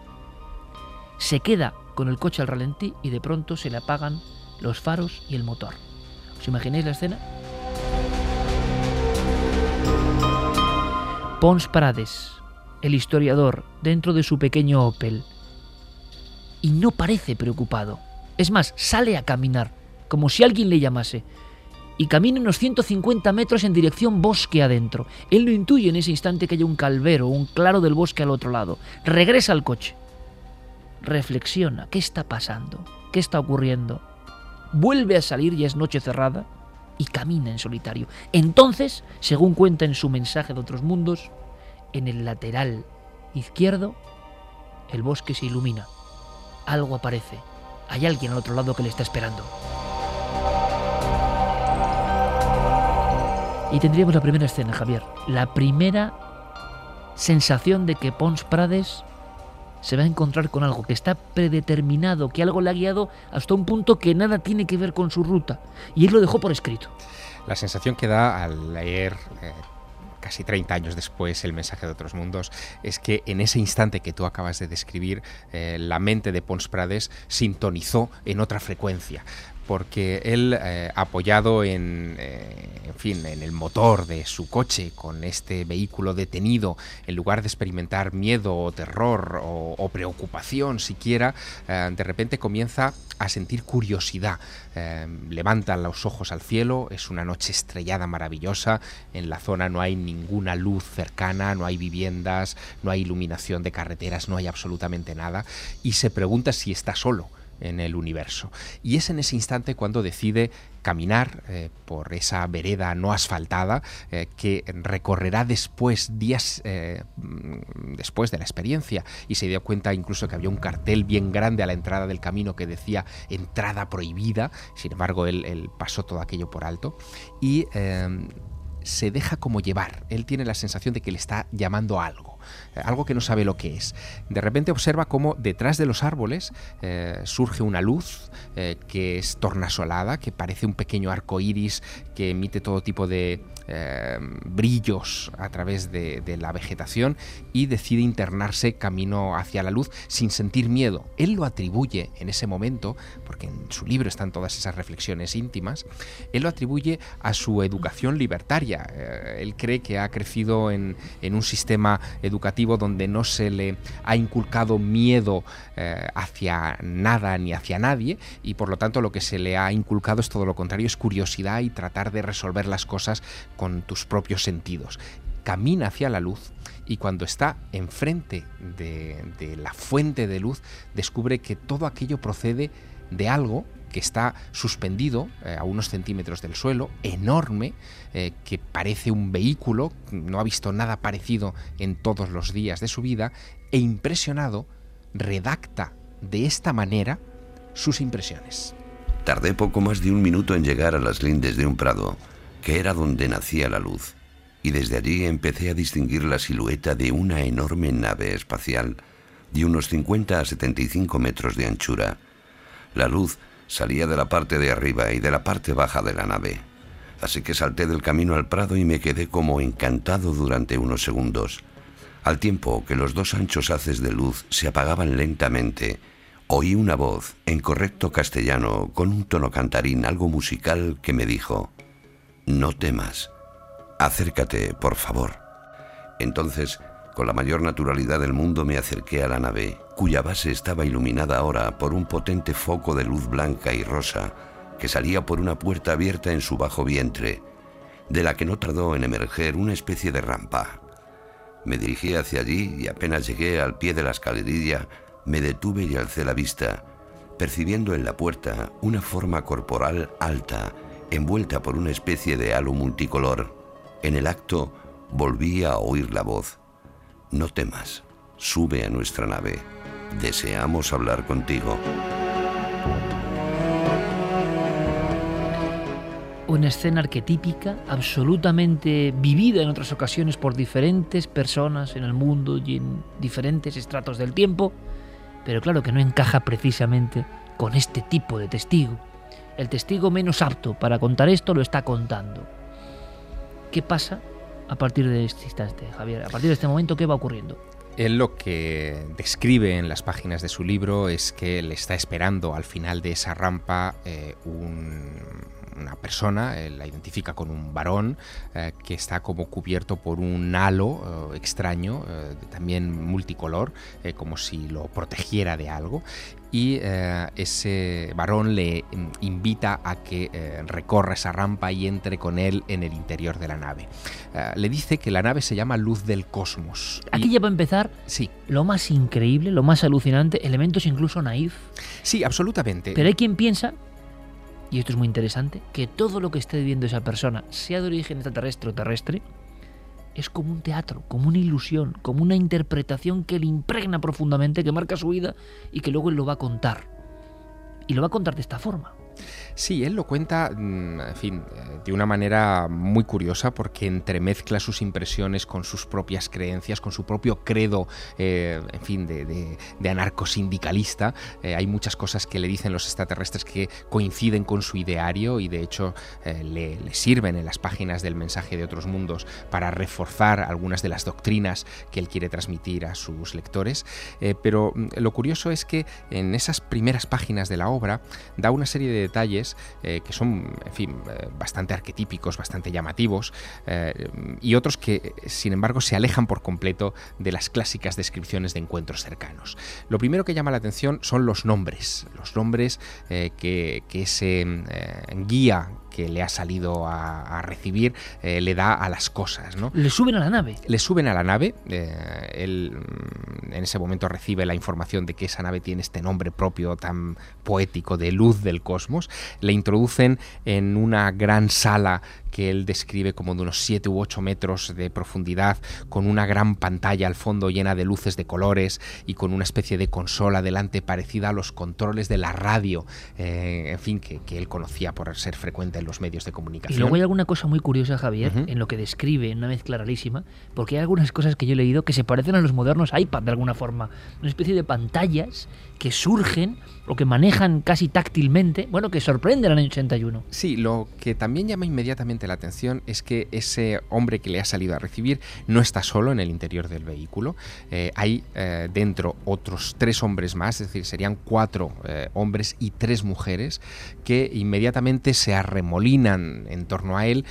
A: Se queda con el coche al ralentí y de pronto se le apagan los faros y el motor. ¿Os imagináis la escena? Pons Prades, el historiador, dentro de su pequeño Opel. Y no parece preocupado. Es más, sale a caminar, como si alguien le llamase. Y camina unos 150 metros en dirección bosque adentro. Él no intuye en ese instante que hay un calvero, un claro del bosque al otro lado. Regresa al coche. Reflexiona, ¿qué está pasando? ¿Qué está ocurriendo? Vuelve a salir, y es noche cerrada y camina en solitario. Entonces, según cuenta en su mensaje de otros mundos, en el lateral izquierdo, el bosque se ilumina. Algo aparece. Hay alguien al otro lado que le está esperando. Y tendríamos la primera escena, Javier. La primera sensación de que Pons Prades se va a encontrar con algo que está predeterminado, que algo le ha guiado hasta un punto que nada tiene que ver con su ruta. Y él lo dejó por escrito.
F: La sensación que da al leer eh, casi 30 años después el mensaje de otros mundos es que en ese instante que tú acabas de describir, eh, la mente de Pons Prades sintonizó en otra frecuencia porque él, eh, apoyado en, eh, en, fin, en el motor de su coche, con este vehículo detenido, en lugar de experimentar miedo o terror o, preocupación siquiera, eh, de repente comienza a sentir curiosidad. levanta los ojos al cielo, es una noche estrellada maravillosa, en la zona no hay ninguna luz cercana, no hay viviendas, no hay iluminación de carreteras, no hay absolutamente nada, y se pregunta si está solo en el universo. Y es en ese instante cuando decide caminar eh, por esa vereda no asfaltada eh, que recorrerá después, días eh, mm, después de la experiencia, y se dio cuenta incluso que había un cartel bien grande a la entrada del camino que decía entrada prohibida, sin embargo él, él pasó todo aquello por alto, y se deja como llevar, él tiene la sensación de que le está llamando a algo algo que no sabe lo que es. De repente observa cómo detrás de los árboles eh, surge una luz eh, que es tornasolada, que parece un pequeño arco iris que emite todo tipo de eh, brillos a través de, la vegetación y decide internarse camino hacia la luz sin sentir miedo. Él lo atribuye en ese momento, porque en su libro están todas esas reflexiones íntimas, él lo atribuye a su educación libertaria. él cree que ha crecido en, un sistema educativo donde no se le ha inculcado miedo eh, hacia nada ni hacia nadie y por lo tanto lo que se le ha inculcado es todo lo contrario, es curiosidad y tratar de resolver las cosas tus propios sentidos. Camina hacia la luz y cuando está enfrente de, de la fuente de luz descubre que todo aquello procede de algo que está suspendido eh, a unos centímetros del suelo, enorme, eh, que parece un vehículo, no ha visto nada parecido en todos los días de su vida, e impresionado, redacta de esta manera sus impresiones.
B: Tardé poco más de un minuto en llegar a las lindes de un prado, que era donde nacía la luz, y desde allí empecé a distinguir la silueta de una enorme nave espacial de unos 50 a 75 metros de anchura. La luz Salía de la parte de arriba y de la parte baja de la nave. Así que salté del camino al prado y me quedé como encantado durante unos segundos. Al tiempo que los dos anchos haces de luz se apagaban lentamente, oí una voz en correcto castellano con un tono cantarín algo musical que me dijo, No temas, acércate, por favor. Entonces con la mayor naturalidad del mundo me acerqué a la nave, cuya base estaba iluminada ahora por un potente foco de luz blanca y rosa que salía por una puerta abierta en su bajo vientre, de la que no tardó en emerger una especie de rampa. Me dirigí hacia allí y apenas llegué al pie de la escalerilla, me detuve y alcé la vista, percibiendo en la puerta una forma corporal alta, envuelta por una especie de halo multicolor. En el acto volví a oír la voz. No temas, sube a nuestra nave. Deseamos hablar contigo.
A: Una escena arquetípica, absolutamente vivida en otras ocasiones por diferentes personas en el mundo y en diferentes estratos del tiempo, pero claro que no encaja precisamente con este tipo de testigo. El testigo menos apto para contar esto lo está contando. ¿Qué pasa a partir de este Javier? A partir de este momento, ¿qué va ocurriendo?
F: Él lo que describe en las páginas de su libro es que le está esperando al final de esa rampa eh, una persona, la identifica con un varón eh, que está como cubierto por un halo eh, extraño, también multicolor, como si lo protegiera de algo, y eh, ese varón le mm, invita a que eh, recorra esa rampa y entre con él en el interior de la nave. Eh, le dice que la nave se llama Luz del Cosmos.
A: Aquí ya va a empezar
F: sí.
A: lo más increíble, lo más alucinante, elementos incluso naif.
F: Sí, absolutamente.
A: Pero hay quien piensa, y esto es muy interesante, que todo lo que esté viviendo esa persona, sea de origen extraterrestre o terrestre, es como un teatro, como una ilusión, como una interpretación que le impregna profundamente, que marca su vida y que luego él lo va a contar. Y lo va a contar de esta forma.
F: Sí, él lo cuenta, mm, en fin, eh, de una manera muy curiosa porque entremezcla sus impresiones con sus propias creencias, con su propio credo, eh, en fin, de, de, anarcosindicalista. Eh, hay muchas cosas que le dicen los extraterrestres que coinciden con su ideario y de hecho le, le, sirven en las páginas del mensaje de otros mundos para reforzar algunas de las doctrinas que él quiere transmitir a sus lectores. pero mm, lo curioso es que en esas primeras páginas de la obra da una serie de detalles eh, que son, en fin, eh, bastante arquetípicos, bastante llamativos, eh, y otros que, sin embargo, se alejan por completo de las clásicas descripciones de encuentros cercanos. Lo primero que llama la atención son los nombres, los nombres que, que, ese guía que le ha salido a, recibir le da a las cosas. ¿no?
A: Le suben a la nave.
F: Le suben a la nave. él mm, en ese momento recibe la información de que esa nave tiene este nombre propio tan poético de luz del cosmos, le introducen en una gran sala que él describe como de unos 7 u 8 metros de profundidad, con una gran pantalla al fondo llena de luces de colores y con una especie de consola delante parecida a los controles de la radio, eh, en fin, que, él conocía por ser frecuente en los medios de comunicación.
A: Y luego hay alguna cosa muy curiosa, Javier, en lo que describe, en una mezcla rarísima, porque hay algunas cosas que yo he leído que se parecen a los modernos iPad de alguna forma, una especie de pantallas que surgen o que manejan casi táctilmente, bueno, que sorprende el año 81.
F: Sí, lo que también llama inmediatamente la atención es que ese hombre que le ha salido a recibir no está solo en el interior del vehículo, eh, hay eh, dentro otros tres hombres más, es decir, serían cuatro eh, hombres y tres mujeres que inmediatamente se arremolinan en torno a él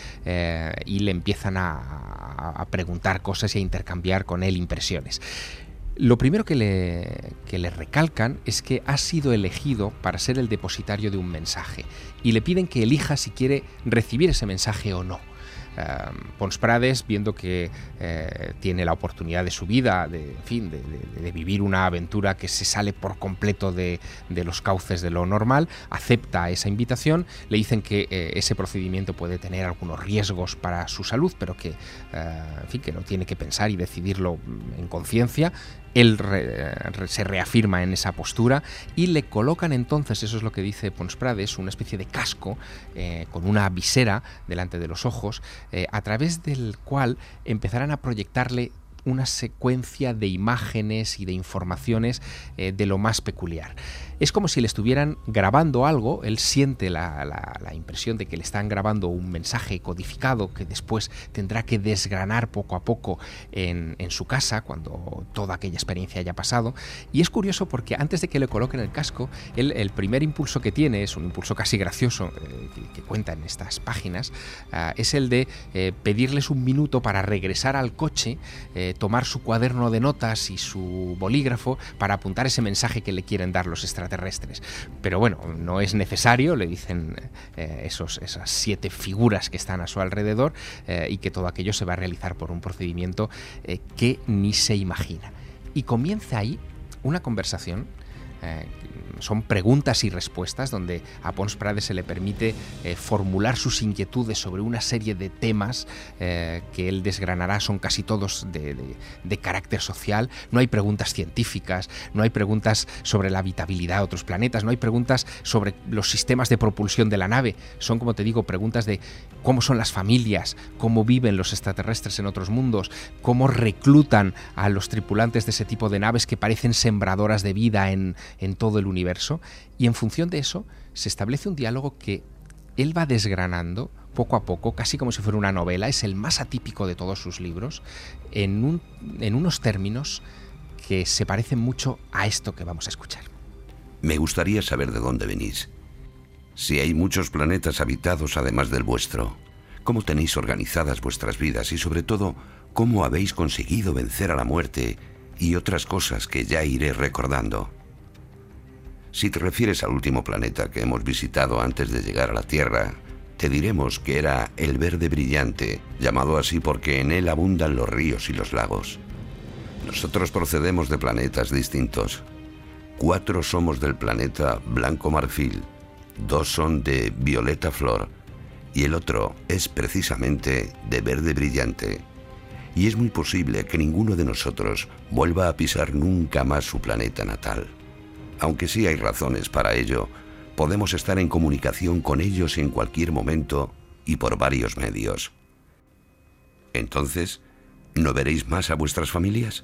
F: y le empiezan a preguntar cosas y a intercambiar con él impresiones. Lo primero que le, le recalcan es que ha sido elegido para ser el depositario de un mensaje y le piden que elija si quiere recibir ese mensaje o no. Pons Prades, viendo que eh, tiene la oportunidad de su vida, de, fin, de, vivir una aventura que se sale por completo de, los cauces de lo normal, acepta esa invitación, le dicen que eh, ese procedimiento puede tener algunos riesgos para su salud, pero que, eh, fin, que no tiene que pensar y decidirlo en conciencia, él se reafirma en esa postura y le colocan entonces, eso es lo que dice Pons Prades, una especie de casco eh, con una visera delante de los ojos, eh, a través del cual empezarán a proyectarle una secuencia de imágenes y de informaciones eh, de lo más peculiar. Es como si le estuvieran grabando algo, él siente la, impresión de que le están grabando un mensaje codificado que después tendrá que desgranar poco a poco en, su casa cuando toda aquella experiencia haya pasado. Y es curioso porque antes de que le coloquen el casco, el primer impulso que tiene, es un impulso casi gracioso eh, que, cuenta en estas páginas, ah, es el de eh, pedirles un minuto para regresar al coche, eh, tomar su cuaderno de notas y su bolígrafo para apuntar ese mensaje que le quieren dar los extraterrestres. Pero bueno, no es necesario, le dicen eh, esos, esas siete figuras que están a su alrededor eh, y que todo aquello se va a realizar por un procedimiento que ni se imagina. Y comienza ahí una conversación son preguntas y respuestas donde a Pons Prades se le permite eh, formular sus inquietudes sobre una serie de temas eh, que él desgranará, son casi todos de, carácter social. No hay preguntas científicas, no hay preguntas sobre la habitabilidad de otros planetas, no hay preguntas sobre los sistemas de propulsión de la nave. Son, como te digo, preguntas de cómo son las familias, cómo viven los extraterrestres en otros mundos, cómo reclutan a los tripulantes de ese tipo de naves que parecen sembradoras de vida en todo el universo y en función de eso se establece un diálogo que él va desgranando poco a poco, casi como si fuera una novela, es el más atípico de todos sus libros, en, en unos términos que se parecen mucho a esto que vamos a escuchar.
B: Me gustaría saber de dónde venís. Si hay muchos planetas habitados además del vuestro, cómo tenéis organizadas vuestras vidas y sobre todo, cómo habéis conseguido vencer a la muerte y otras cosas que ya iré recordando. Si te refieres al último planeta que hemos visitado antes de llegar a la Tierra, te diremos que era el verde brillante, llamado así porque en él abundan los ríos y los lagos. Nosotros procedemos de planetas distintos. Cuatro somos del planeta blanco marfil, dos son de violeta flor y el otro es precisamente de verde brillante. Y es muy posible que ninguno de nosotros vuelva a pisar nunca más su planeta natal aunque sí hay razones para ello, podemos estar en comunicación con ellos en cualquier momento y por varios medios. Entonces, ¿no veréis más a vuestras familias?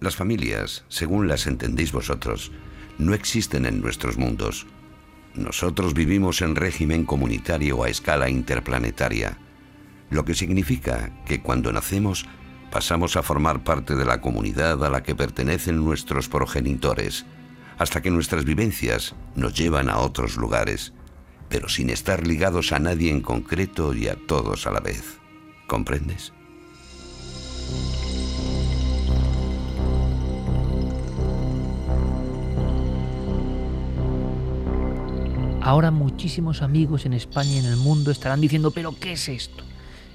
B: Las familias, según las entendéis vosotros, no existen en nuestros mundos. Nosotros vivimos en régimen comunitario a escala interplanetaria, lo que significa que cuando nacemos pasamos a formar parte de la comunidad a la que pertenecen nuestros progenitores, hasta que nuestras vivencias nos llevan a otros lugares, pero sin estar ligados a nadie en concreto y a todos a la vez. ¿Comprendes?
A: Ahora muchísimos amigos en España y en el mundo estarán diciendo, pero ¿qué es esto?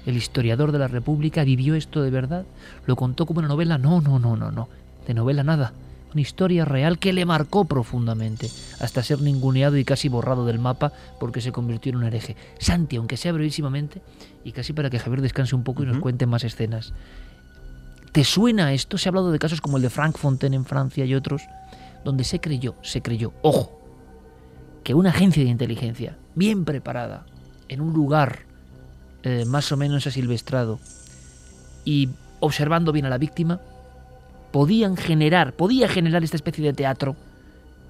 A: ¿El historiador de la República vivió esto de verdad? ¿Lo contó como una novela? No, no, no, no, no. De novela nada una historia real que le marcó profundamente, hasta ser ninguneado y casi borrado del mapa porque se convirtió en un hereje. Santi, aunque sea brevísimamente, y casi para que Javier descanse un poco y nos cuente más escenas. ¿Te suena esto? Se ha hablado de casos como el de Frank Fontaine en Francia y otros, donde se creyó, se creyó, ojo, que una agencia de inteligencia bien preparada, en un lugar eh, más o menos asilvestrado, y observando bien a la víctima, podían generar, podía generar esta especie de teatro,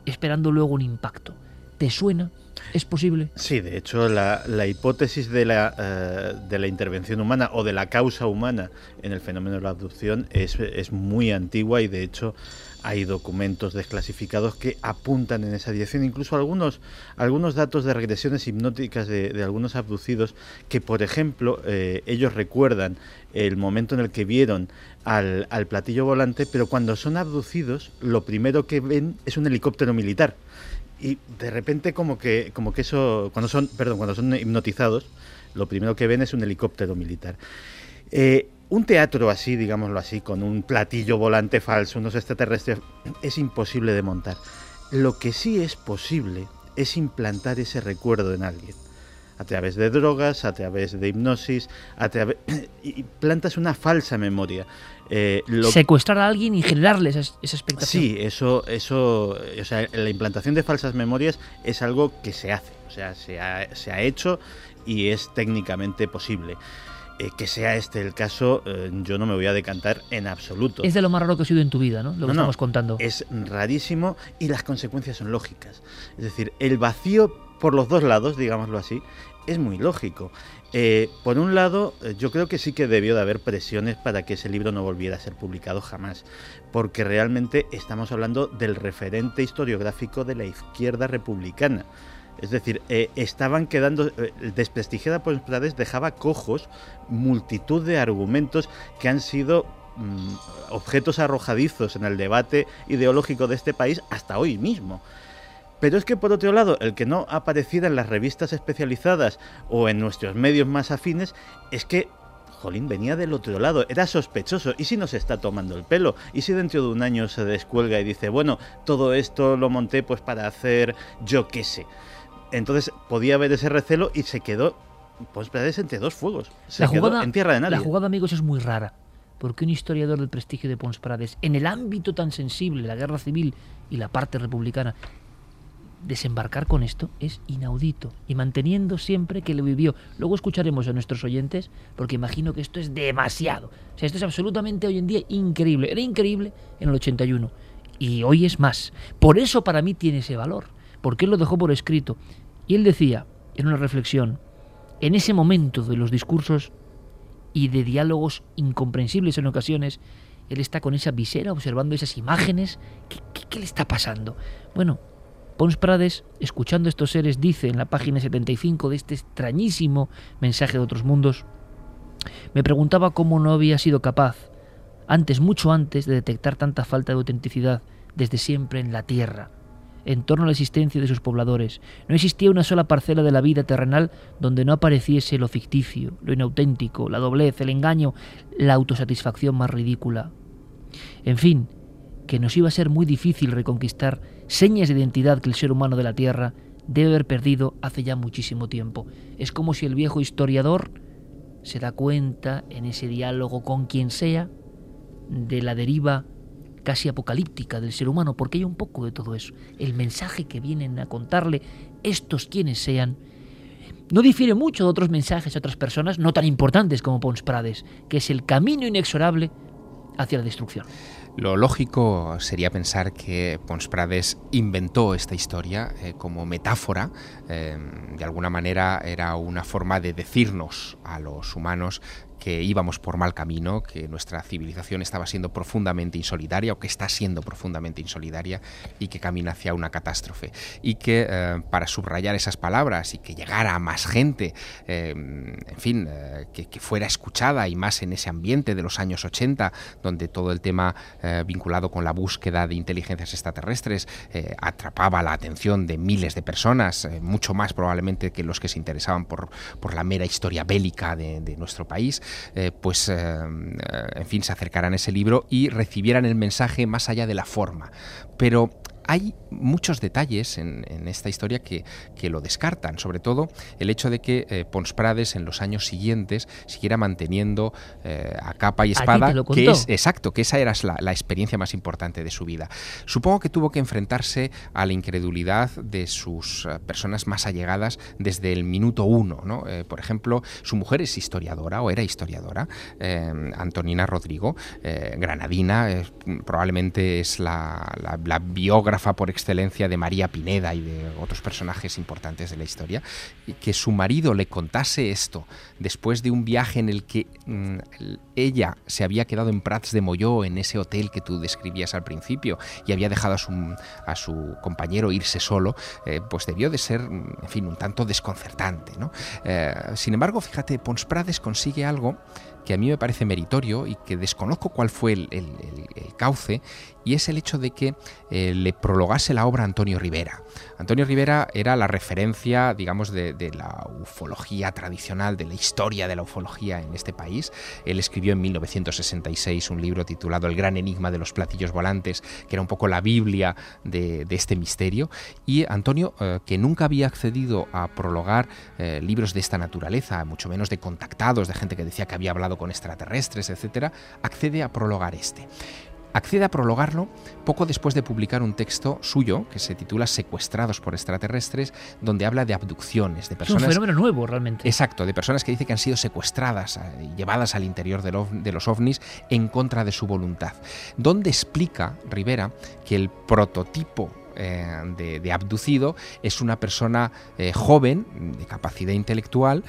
A: esperando luego un impacto. ¿Te suena? ¿Es posible?
C: Sí, de hecho, la, hipótesis de la, eh, de la, intervención humana o de la causa humana en el fenómeno de la abducción es, es muy antigua y, de hecho, hay documentos desclasificados que apuntan en esa dirección, incluso algunos, algunos datos de regresiones hipnóticas de, algunos abducidos que, por ejemplo, eh, ellos recuerdan el momento en el que vieron al, platillo volante, pero cuando son abducidos, lo primero que ven es un helicóptero militar. Y de repente como que, como que eso, cuando son, perdón, cuando son hipnotizados, lo primero que ven es un helicóptero militar. Eh, un teatro así, digámoslo así, con un platillo volante falso, unos extraterrestres, es imposible de montar. Lo que sí es posible es implantar ese recuerdo en alguien. A través de drogas, a través de hipnosis, a través... y plantas una falsa memoria.
A: Eh, Secuestrar a alguien y generarle esa, expectativa.
C: Sí, eso, eso, o sea, la implantación de falsas memorias es algo que se hace, o sea, se ha, se ha hecho y es técnicamente posible. Eh, que sea este el caso, eh, yo no me voy a decantar en absoluto.
A: Es de lo más raro que ha sido en tu vida, ¿no? Lo que estamos contando.
C: Es rarísimo y las consecuencias son lógicas. Es decir, el vacío por los dos lados, digámoslo así, es muy lógico. Eh, por un lado, yo creo que sí que debió de haber presiones para que ese libro no volviera a ser publicado jamás, porque realmente estamos hablando del referente historiográfico de la izquierda republicana. Es decir, eh, estaban quedando, eh, desprestigiada por Prades dejaba cojos multitud de argumentos que han sido mm, objetos arrojadizos en el debate ideológico de este país hasta hoy mismo. Pero es que por otro lado, el que no apareciera en las revistas especializadas o en nuestros medios más afines es que Jolín venía del otro lado, era sospechoso. ¿Y si nos está tomando el pelo? ¿Y si dentro de un año se descuelga y dice, bueno, todo esto lo monté pues para hacer yo qué sé? Entonces podía haber ese recelo y se quedó, pues entre dos fuegos. Se
A: la
C: quedó
A: jugada,
C: en tierra de nadie.
A: La jugada, amigos, es muy rara. Porque un historiador del prestigio de Pons Prades, en el ámbito tan sensible, la guerra civil y la parte republicana, desembarcar con esto es inaudito y manteniendo siempre que lo vivió. Luego escucharemos a nuestros oyentes porque imagino que esto es demasiado. O sea, esto es absolutamente hoy en día increíble. Era increíble en el 81 y hoy es más. Por eso para mí tiene ese valor, porque él lo dejó por escrito. Y él decía, en una reflexión, en ese momento de los discursos y de diálogos incomprensibles en ocasiones, él está con esa visera observando esas imágenes. ¿Qué, qué, le está pasando? Bueno, Pons Prades, escuchando estos seres, dice en la página 75 de este extrañísimo mensaje de otros mundos, me preguntaba cómo no había sido capaz, antes, mucho antes, de detectar tanta falta de autenticidad desde siempre en la Tierra, en torno a la existencia de sus pobladores. No existía una sola parcela de la vida terrenal donde no apareciese lo ficticio, lo inauténtico, la doblez, el engaño, la autosatisfacción más ridícula. En fin, que nos iba a ser muy difícil reconquistar señas de identidad que el ser humano de la Tierra debe haber perdido hace ya muchísimo tiempo. Es como si el viejo historiador se da cuenta en ese diálogo con quien sea de la deriva casi apocalíptica del ser humano, porque hay un poco de todo eso. El mensaje que vienen a contarle estos quienes sean no difiere mucho de otros mensajes de otras personas no tan importantes como Pons Prades, que es el camino inexorable hacia la destrucción.
F: Lo lógico sería pensar que Pons Prades inventó esta historia eh, como metáfora, eh, de alguna manera era una forma de decirnos a los humanos que íbamos por mal camino, que nuestra civilización estaba siendo profundamente insolidaria o que está siendo profundamente insolidaria y que camina hacia una catástrofe. Y que eh, para subrayar esas palabras y que llegara a más gente, eh, en fin, eh, que, fuera escuchada y más en ese ambiente de los años 80, donde todo el tema vinculado con la búsqueda de inteligencias extraterrestres atrapaba la atención de miles de personas, mucho más probablemente que los que se interesaban por, por la mera historia bélica de nuestro país, eh, pues, eh, en fin, se acercarán a ese libro y recibieran el mensaje más allá de la forma. Pero hay muchos detalles en, en esta historia que, que, lo descartan, sobre todo el hecho de que eh, Pons Prades en los años siguientes siguiera manteniendo eh, a capa y espada, que es exacto, que esa era la, la, experiencia más importante de su vida. Supongo que tuvo que enfrentarse a la incredulidad de sus uh, personas más allegadas desde el minuto uno. ¿no? Eh, por ejemplo, su mujer es historiadora o era historiadora, eh, Antonina Rodrigo, eh, granadina, probablemente es la, la, la biógrafa por excelencia de María Pineda y de otros personajes importantes de la historia, y que su marido le contase esto después de un viaje en el que mmm, ella se había quedado en Prats de Molló, en ese hotel que tú describías al principio, y había dejado a su, a su compañero irse solo, eh, pues debió de ser, en fin, un tanto desconcertante. Eh, sin embargo, fíjate, Pons Prades consigue algo que a mí me parece meritorio y que desconozco cuál fue el, cauce, y es el hecho de que eh, le prologase la obra a Antonio Rivera. Antonio Rivera era la referencia, digamos, de, la ufología tradicional, de la historia de la ufología en este país. Él escribió en 1966 un libro titulado El gran enigma de los platillos volantes, que era un poco la Biblia de, de este misterio. Y Antonio, eh, que nunca había accedido a prologar eh, libros de esta naturaleza, mucho menos de contactados, de gente que decía que había hablado con extraterrestres, etcétera, accede a prologar este accede a prologarlo poco después de publicar un texto suyo que se titula Secuestrados por extraterrestres, donde habla de abducciones, de personas...
A: Es un fenómeno nuevo, realmente.
F: Exacto, de personas que dice que han sido secuestradas y eh, llevadas al interior de los ovnis en contra de su voluntad. Donde explica Rivera que el prototipo de, abducido es una persona joven, de capacidad intelectual,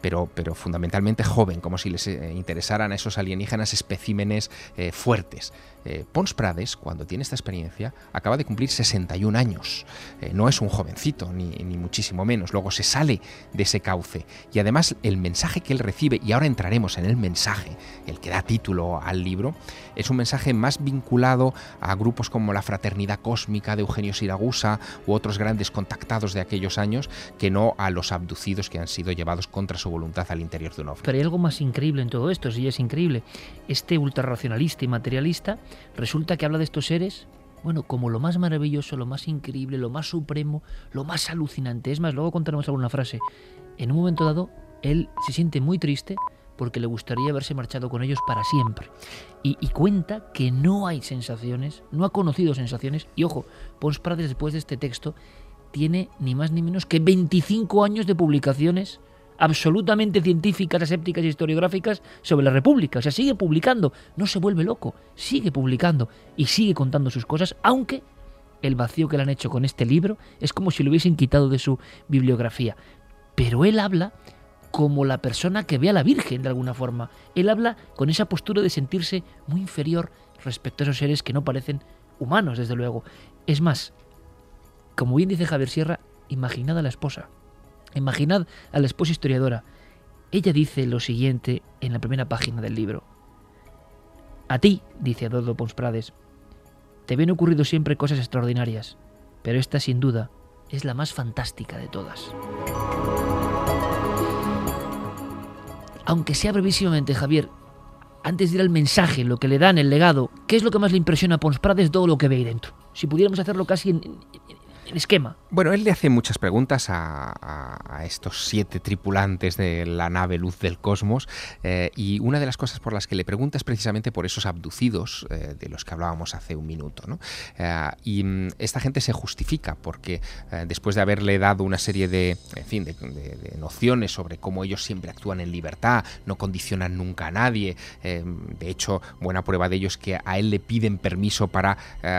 F: pero, pero fundamentalmente joven, como si les interesaran a esos alienígenas especímenes fuertes. Eh, Pons Prades, cuando tiene esta experiencia, acaba de cumplir 61 años. Eh, no es un jovencito, ni, muchísimo menos. Luego se sale de ese cauce. Y además el mensaje que él recibe, y ahora entraremos en el mensaje, el que da título al libro, es un mensaje más vinculado a grupos como la Fraternidad Cósmica de Eugenio Siragusa u otros grandes contactados de aquellos años, que no a los abducidos que han sido llevados contra su voluntad al interior de un ovni.
A: Pero hay algo más increíble en todo esto, sí es increíble. Este ultrarracionalista y materialista resulta que habla de estos seres, bueno, como lo más maravilloso, lo más increíble, lo más supremo, lo más alucinante. Es más, luego contaremos alguna frase. En un momento dado, él se siente muy triste porque le gustaría haberse marchado con ellos para siempre. Y, cuenta que no hay sensaciones, no ha conocido sensaciones. Y ojo, Pons Prades después de este texto tiene ni más ni menos que 25 años de publicaciones absolutamente científicas, asépticas y historiográficas sobre la República. O sea, sigue publicando, no se vuelve loco, sigue publicando y sigue contando sus cosas, aunque el vacío que le han hecho con este libro es como si lo hubiesen quitado de su bibliografía. Pero él habla como la persona que ve a la Virgen de alguna forma. Él habla con esa postura de sentirse muy inferior respecto a esos seres que no parecen humanos, desde luego. Es más, como bien dice Javier Sierra, imaginad a la esposa. Imaginad a la esposa historiadora. Ella dice lo siguiente en la primera página del libro. A ti, dice Adolfo Pons Prades, te habían ocurrido siempre cosas extraordinarias, pero esta sin duda es la más fantástica de todas. Aunque sea brevísimamente, Javier, antes de ir al mensaje, lo que le dan, el legado, ¿qué es lo que más le impresiona a Pons Prades todo lo que ve ahí dentro? Si pudiéramos hacerlo casi en, esquema.
F: Bueno, él le hace muchas preguntas a, estos siete tripulantes de la nave Luz del Cosmos eh, y una de las cosas por las que le pregunta es precisamente por esos abducidos eh, de los que hablábamos hace un minuto. ¿no? Eh, y mm, esta gente se justifica porque después de haberle dado una serie de, en fin, de, nociones sobre cómo ellos siempre actúan en libertad, no condicionan nunca a nadie, de hecho, buena prueba de ello es que a él le piden permiso para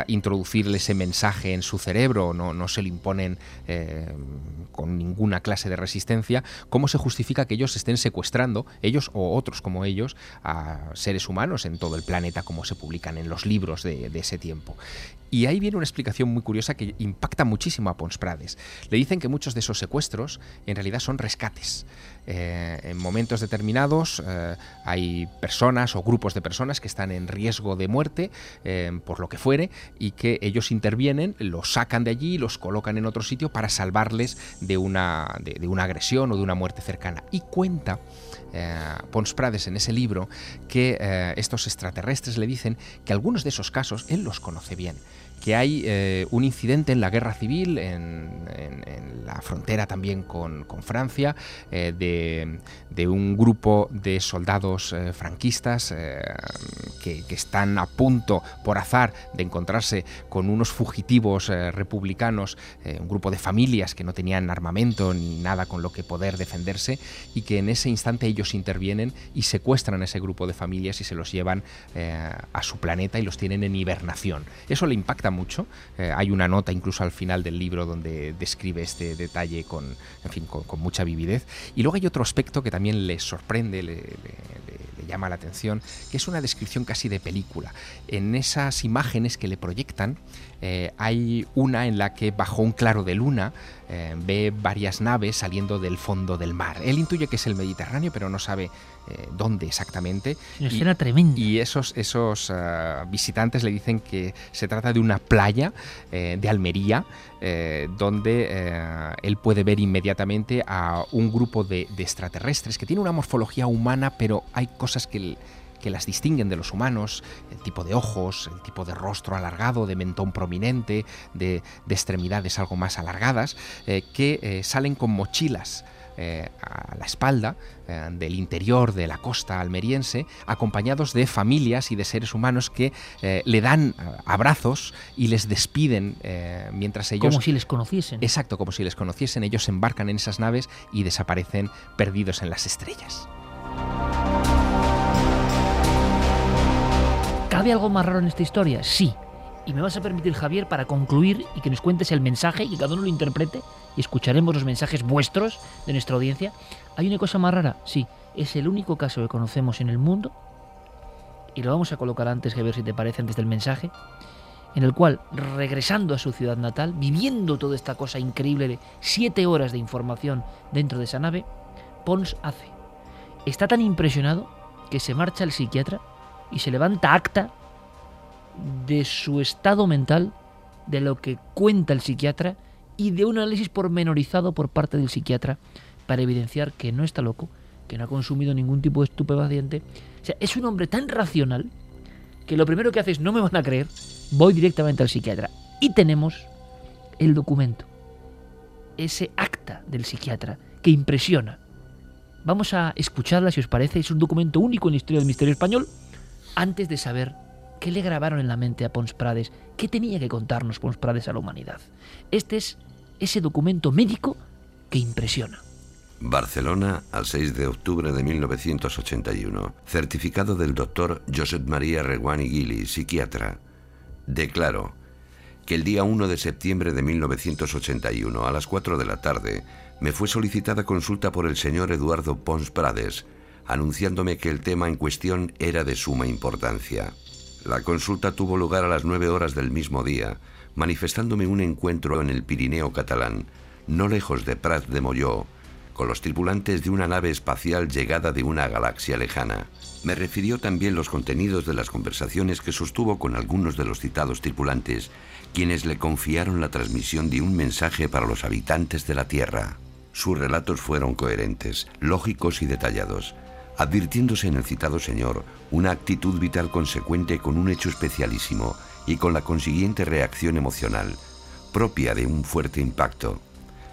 F: introducirle ese mensaje en su cerebro, no, no se le imponen eh, con ninguna clase de resistencia, ¿cómo se justifica que ellos estén secuestrando, ellos o otros como ellos, a seres humanos en todo el planeta, como se publican en los libros de, de ese tiempo? Y ahí viene una explicación muy curiosa que impacta muchísimo a Pons Prades. Le dicen que muchos de esos secuestros en realidad son rescates. Eh, en momentos determinados eh, hay personas o grupos de personas que están en riesgo de muerte eh, por lo que fuere y que ellos intervienen, los sacan de allí, los colocan en otro sitio para salvarles de una, de, una agresión o de una muerte cercana. Y cuenta Pons Prades en ese libro que estos extraterrestres le dicen que algunos de esos casos él los conoce bien que hay eh, un incidente en la guerra civil, en, la frontera también con, Francia, eh, de, un grupo de soldados eh, franquistas que, están a punto, por azar, de encontrarse con unos fugitivos republicanos, un grupo de familias que no tenían armamento ni nada con lo que poder defenderse, y que en ese instante ellos intervienen y secuestran a ese grupo de familias y se los llevan a su planeta y los tienen en hibernación. Eso le impacta mucho. Eh, hay una nota incluso al final del libro donde describe este detalle con, en fin, con, mucha vividez. Y luego hay otro aspecto que también le sorprende, le, llama la atención, que es una descripción casi de película. En esas imágenes que le proyectan, eh, hay una en la que bajo un claro de luna eh, ve varias naves saliendo del fondo del mar. Él intuye que es el Mediterráneo, pero no sabe eh, dónde exactamente.
A: y, tremenda.
F: Y esos, esos visitantes le dicen que se trata de una playa de Almería, donde él puede ver inmediatamente a un grupo de, de extraterrestres que tiene una morfología humana, pero hay cosas que que las distinguen de los humanos, el tipo de ojos, el tipo de rostro alargado, de mentón prominente, de, extremidades algo más alargadas, eh, que eh, salen con mochilas. Eh, a la espalda del interior de la costa almeriense, acompañados de familias y de seres humanos que le dan abrazos y les despiden mientras ellos...
A: Como si les conociesen.
F: Exacto, como si les conociesen. Ellos embarcan en esas naves y desaparecen perdidos en las estrellas.
A: ¿Cabe algo más raro en esta historia? Sí. Y me vas a permitir, Javier, para concluir y que nos cuentes el mensaje y que cada uno lo interprete y escucharemos los mensajes vuestros de nuestra audiencia. Hay una cosa más rara, sí, es el único caso que conocemos en el mundo, y lo vamos a colocar antes, Javier, si te parece, antes del mensaje, en el cual, regresando a su ciudad natal, viviendo toda esta cosa increíble de siete horas de información dentro de esa nave, Pons hace. Está tan impresionado que se marcha al psiquiatra y se levanta acta de su estado mental, de lo que cuenta el psiquiatra y de un análisis pormenorizado por parte del psiquiatra para evidenciar que no está loco, que no ha consumido ningún tipo de estupefaciente. O sea, es un hombre tan racional que lo primero que hace es no me van a creer, voy directamente al psiquiatra. Y tenemos el documento, ese acta del psiquiatra que impresiona. Vamos a escucharla si os parece, es un documento único en la historia del misterio español, antes de saber qué le grabaron en la mente a Pons Prades, qué tenía que contarnos Pons Prades a la humanidad. Este es ese documento médico que impresiona.
B: Barcelona, al 6 de octubre de 1981. Certificado del doctor Josep María Reguani Guili, psiquiatra. Declaro que el día 1 de septiembre de 1981, a las 4 de la tarde, me fue solicitada consulta por el señor Eduardo Pons Prades, anunciándome que el tema en cuestión era de suma importancia. La consulta tuvo lugar a las 9 horas del mismo día, manifestándome un encuentro en el Pirineo catalán, no lejos de Prat de Molló, con los tripulantes de una nave espacial llegada de una galaxia lejana. Me refirió también los contenidos de las conversaciones que sostuvo con algunos de los citados tripulantes, quienes le confiaron la transmisión de un mensaje para los habitantes de la Tierra. Sus relatos fueron coherentes, lógicos y detallados, advirtiéndose en el citado señor una actitud vital consecuente con un hecho especialísimo y con la consiguiente reacción emocional, propia de un fuerte impacto.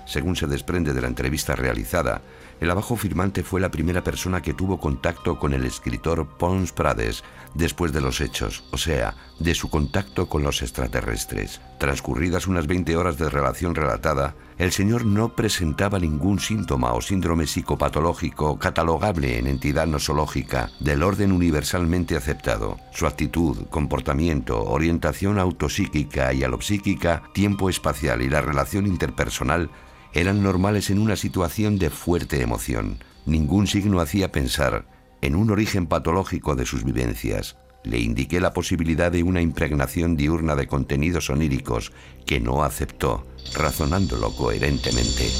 B: Según se desprende de la entrevista realizada, el abajo firmante fue la primera persona que tuvo contacto con el escritor Pons Prades después de los hechos, o sea, de su contacto con los extraterrestres. Transcurridas unas 20 horas de relación relatada, el señor no presentaba ningún síntoma o síndrome psicopatológico catalogable en entidad nosológica del orden universalmente aceptado. Su actitud, comportamiento, orientación autopsíquica y alopsíquica, tiempo espacial y la relación interpersonal eran normales en una situación de fuerte emoción. Ningún signo hacía pensar en un origen patológico de sus vivencias. Le indiqué la posibilidad de una impregnación diurna de contenidos oníricos que no aceptó, razonándolo coherentemente.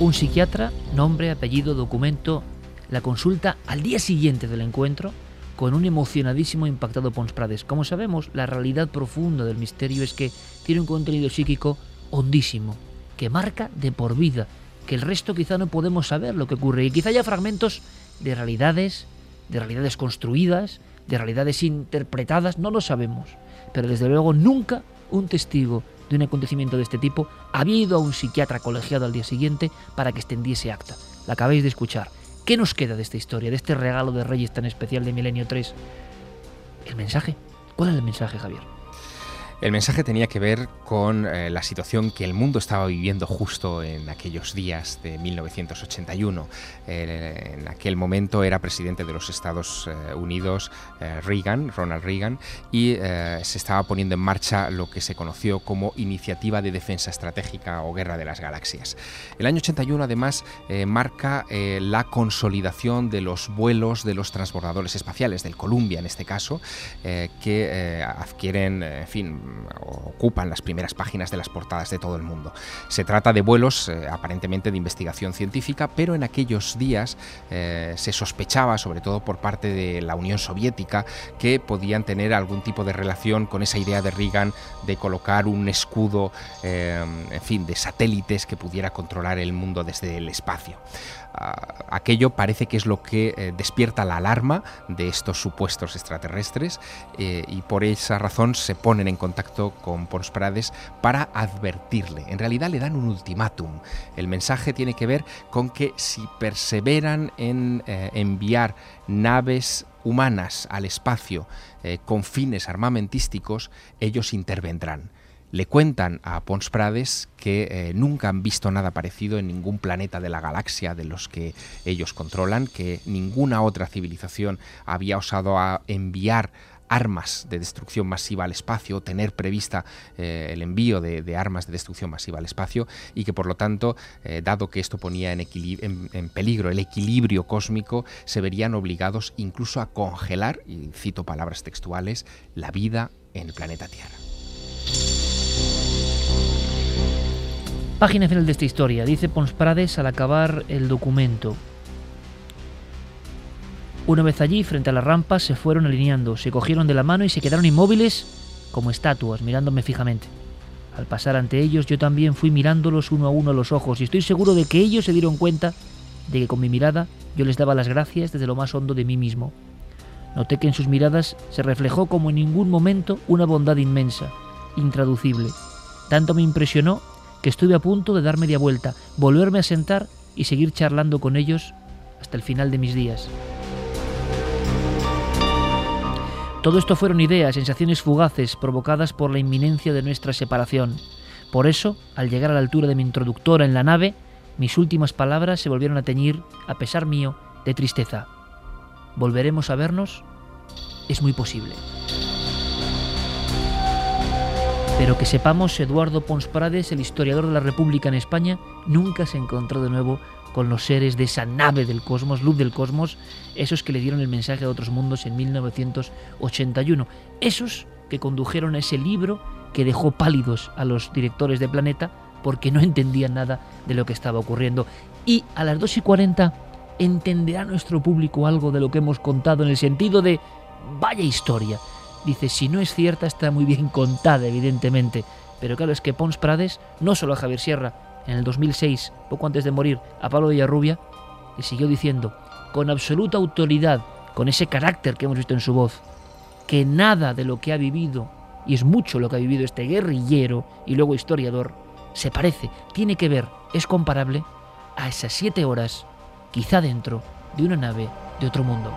A: Un psiquiatra, nombre, apellido, documento, la consulta al día siguiente del encuentro con un emocionadísimo impactado Pons Prades. Como sabemos, la realidad profunda del misterio es que tiene un contenido psíquico hondísimo, que marca de por vida, que el resto quizá no podemos saber lo que ocurre. Y quizá haya fragmentos de realidades, de realidades construidas, de realidades interpretadas, no lo sabemos. Pero desde luego nunca un testigo de un acontecimiento de este tipo había ido a un psiquiatra colegiado al día siguiente para que extendiese acta. La acabáis de escuchar. ¿Qué nos queda de esta historia, de este regalo de Reyes tan especial de Milenio 3? El mensaje. ¿Cuál es el mensaje, Javier?
F: El mensaje tenía que ver con eh, la situación que el mundo estaba viviendo justo en aquellos días de 1981. en aquel momento era presidente de los Estados eh, Unidos eh, Reagan, Ronald Reagan, y se estaba poniendo en marcha lo que se conoció como Iniciativa de Defensa Estratégica o Guerra de las Galaxias. El año 81 además marca la consolidación de los vuelos de los transbordadores espaciales, del Columbia en este caso, que adquieren, en fin, ocupan las primeras páginas de las portadas de todo el mundo. Se trata de vuelos eh, aparentemente de investigación científica, pero en aquellos días eh, se sospechaba, sobre todo por parte de la Unión Soviética, que podían tener algún tipo de relación con esa idea de Reagan de colocar un escudo, eh, en fin, de satélites que pudiera controlar el mundo desde el espacio aquello parece que es lo que eh, despierta la alarma de estos supuestos extraterrestres eh, y por esa razón se ponen en contacto con Pons Prades para advertirle. En realidad le dan un ultimátum. El mensaje tiene que ver con que si perseveran en eh, enviar naves humanas al espacio con fines armamentísticos, ellos intervendrán le cuentan a Pons Prades que eh, nunca han visto nada parecido en ningún planeta de la galaxia de los que ellos controlan, que ninguna otra civilización había osado a enviar armas de destrucción masiva al espacio, tener prevista eh, el envío de, armas de destrucción masiva al espacio y que por lo tanto, eh, dado que esto ponía en, en, peligro el equilibrio cósmico, se verían obligados incluso a congelar, y cito palabras textuales, la vida en el planeta Tierra.
A: Página final de esta historia, dice Pons Prades al acabar el documento. Una vez allí, frente a las rampas, se fueron alineando, se cogieron de la mano y se quedaron inmóviles como estatuas, mirándome fijamente. Al pasar ante ellos, yo también fui mirándolos uno a uno los ojos y estoy seguro de que ellos se dieron cuenta de que con mi mirada yo les daba las gracias desde lo más hondo de mí mismo. Noté que en sus miradas se reflejó como en ningún momento una bondad inmensa, intraducible. Tanto me impresionó estuve a punto de dar media vuelta, volverme a sentar y seguir charlando con ellos hasta el final de mis días. Todo esto fueron ideas, sensaciones fugaces provocadas por la inminencia de nuestra separación. Por eso, al llegar a la altura de mi introductora en la nave, mis últimas palabras se volvieron a teñir, a pesar mío, de tristeza. ¿Volveremos a vernos? Es muy posible. Pero que sepamos, Eduardo Pons Prades, el historiador de la República en España, nunca se encontró de nuevo con los seres de esa nave del cosmos, luz del cosmos, esos que le dieron el mensaje a otros mundos en 1981, esos que condujeron a ese libro que dejó pálidos a los directores de Planeta porque no entendían nada de lo que estaba ocurriendo. Y a las 2 y 40 entenderá nuestro público algo de lo que hemos contado en el sentido de, vaya historia. Dice, si no es cierta, está muy bien contada, evidentemente. Pero claro, es que Pons Prades, no solo a Javier Sierra, en el 2006, poco antes de morir, a Pablo Villarrubia, le siguió diciendo, con absoluta autoridad, con ese carácter que hemos visto en su voz, que nada de lo que ha vivido, y es mucho lo que ha vivido este guerrillero y luego historiador, se parece, tiene que ver, es comparable a esas siete horas, quizá dentro de una nave de otro mundo.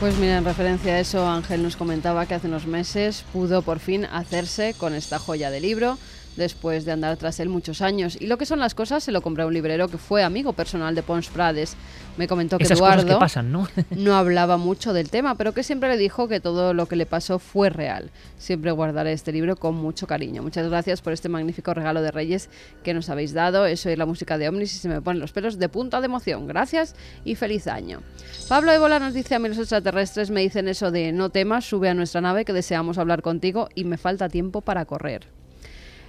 D: Pues mira, en referencia a eso, Ángel nos comentaba que hace unos meses pudo por fin hacerse con esta joya de libro después de andar tras él muchos años. Y lo que son las cosas se lo compró a un librero que fue amigo personal de Pons Prades. Me comentó que Eduardo
A: ¿no?
D: ¿no? hablaba mucho del tema, pero que siempre le dijo que todo lo que le pasó fue real. Siempre guardaré este libro con mucho cariño. Muchas gracias por este magnífico regalo de Reyes que nos habéis dado. Eso es la música de Omnis y se me ponen los pelos de punta de emoción. Gracias y feliz año. Pablo Ébola nos dice a mí los extraterrestres me dicen eso de no temas, sube a nuestra nave que deseamos hablar contigo y me falta tiempo para correr.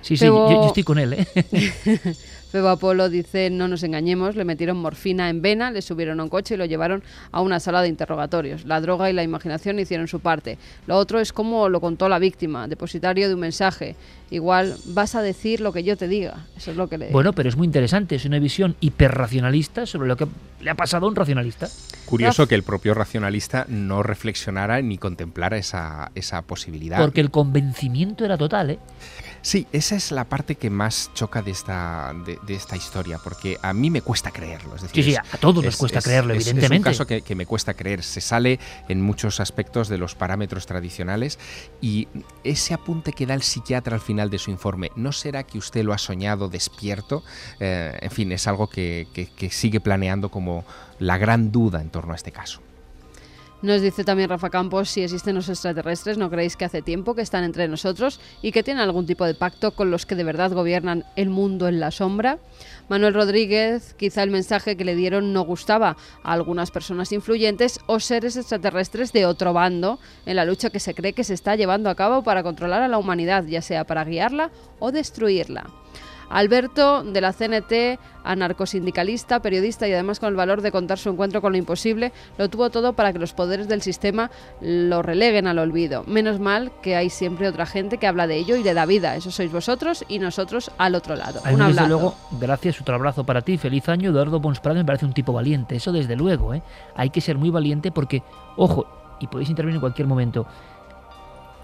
A: Sí, sí, yo, estoy con él. ¿eh?
D: Febo Apolo dice, no nos engañemos, le metieron morfina en vena, le subieron a un coche y lo llevaron a una sala de interrogatorios. La droga y la imaginación hicieron su parte. Lo otro es como lo contó la víctima, depositario de un mensaje. Igual vas a decir lo que yo te diga. Eso es lo que le...
A: Bueno, pero es muy interesante, es una visión hiperracionalista sobre lo que le ha pasado a un racionalista.
F: Curioso que el propio racionalista no reflexionara ni contemplara esa, esa posibilidad.
A: Porque el convencimiento era total, ¿eh?
F: Sí, esa es la parte que más choca de esta, de, esta historia, porque a mí me cuesta creerlo. Es decir,
A: sí, sí, a todos nos cuesta creerlo, evidentemente.
F: Es un caso que, que, me cuesta creer. Se sale en muchos aspectos de los parámetros tradicionales y ese apunte que da el psiquiatra al final de su informe, ¿no será que usted lo ha soñado despierto? Eh, en fin, es algo que, que sigue planeando como la gran duda en torno a este caso.
D: Nos dice también Rafa Campos si existen los extraterrestres, ¿no creéis que hace tiempo que están entre nosotros y que tienen algún tipo de pacto con los que de verdad gobiernan el mundo en la sombra? Manuel Rodríguez, quizá el mensaje que le dieron no gustaba a algunas personas influyentes o seres extraterrestres de otro bando en la lucha que se cree que se está llevando a cabo para controlar a la humanidad, ya sea para guiarla o destruirla. Alberto, de la CNT, anarcosindicalista, periodista y además con el valor de contar su encuentro con lo imposible, lo tuvo todo para que los poderes del sistema lo releguen al olvido. Menos mal que hay siempre otra gente que habla de ello y le da vida. Eso sois vosotros y nosotros al otro lado. un
A: abrazo. luego, gracias, otro abrazo para ti. Feliz año. Eduardo Ponsprado me parece un tipo valiente. Eso desde luego. ¿eh? Hay que ser muy valiente porque, ojo, y podéis intervenir en cualquier momento.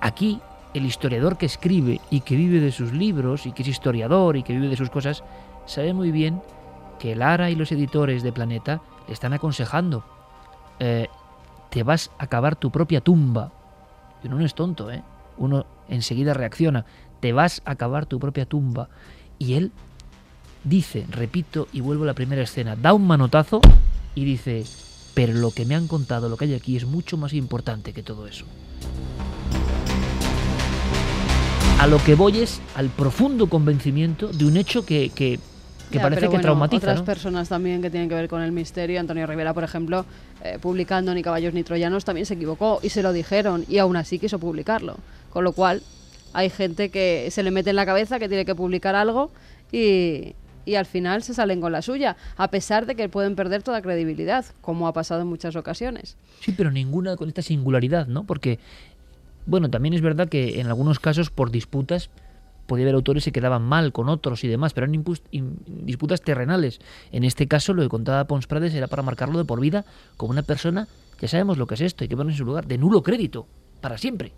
A: Aquí el historiador que escribe y que vive de sus libros y que es historiador y que vive de sus cosas, sabe muy bien que Lara y los editores de Planeta le están aconsejando, eh, te vas a cavar tu propia tumba. Y uno no es tonto, ¿eh? Uno enseguida reacciona, te vas a cavar tu propia tumba. Y él dice, repito y vuelvo a la primera escena, da un manotazo y dice, pero lo que me han contado, lo que hay aquí, es mucho más importante que todo eso. A lo que voy es al profundo convencimiento de un hecho que, que, que
D: Ya,
A: parece
D: pero
A: que
D: bueno,
A: traumatiza.
D: Otras
A: ¿no?
D: personas también que tienen que ver con el misterio. Antonio Rivera, por ejemplo, eh, publicando Ni caballos ni troyanos, también se equivocó y se lo dijeron y aún así quiso publicarlo. Con lo cual, hay gente que se le mete en la cabeza que tiene que publicar algo y, y al final se salen con la suya, a pesar de que pueden perder toda credibilidad, como ha pasado en muchas ocasiones.
A: Sí, pero ninguna con esta singularidad, ¿no? Porque, bueno, también es verdad que en algunos casos por disputas podía haber autores que quedaban mal con otros y demás, pero eran disputas terrenales. En este caso, lo que contaba Pons Prades era para marcarlo de por vida como una persona, ya sabemos lo que es esto, hay que ponerse en su lugar, de nulo crédito, para siempre.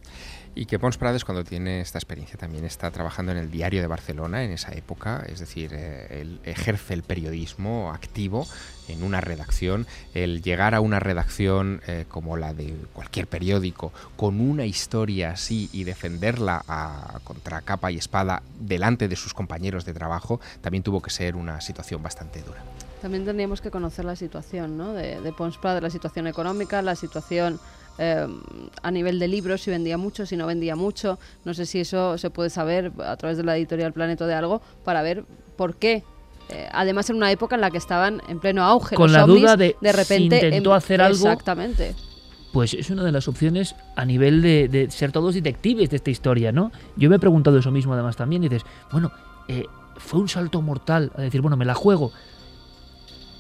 F: Y que Pons Prades, cuando tiene esta experiencia, también está trabajando en el diario de Barcelona en esa época, es decir, eh, él ejerce el periodismo activo en una redacción. El llegar a una redacción eh, como la de cualquier periódico, con una historia así y defenderla a, contra capa y espada delante de sus compañeros de trabajo, también tuvo que ser una situación bastante dura.
D: También tendríamos que conocer la situación ¿no? de, de Pons Prades, la situación económica, la situación eh, a nivel de libros, si vendía mucho, si no vendía mucho. No sé si eso se puede saber a través de la editorial Planeta de algo para ver por qué. Eh, además, en una época en la que estaban en pleno auge.
A: Con
D: los
A: la
D: ovnis,
A: duda de si
D: repente
A: intentó
D: em-
A: hacer algo.
D: Exactamente.
A: Pues es una de las opciones a nivel de, de ser todos detectives de esta historia, ¿no? Yo me he preguntado eso mismo además también, y dices, bueno, eh, fue un salto mortal a decir, bueno, me la juego.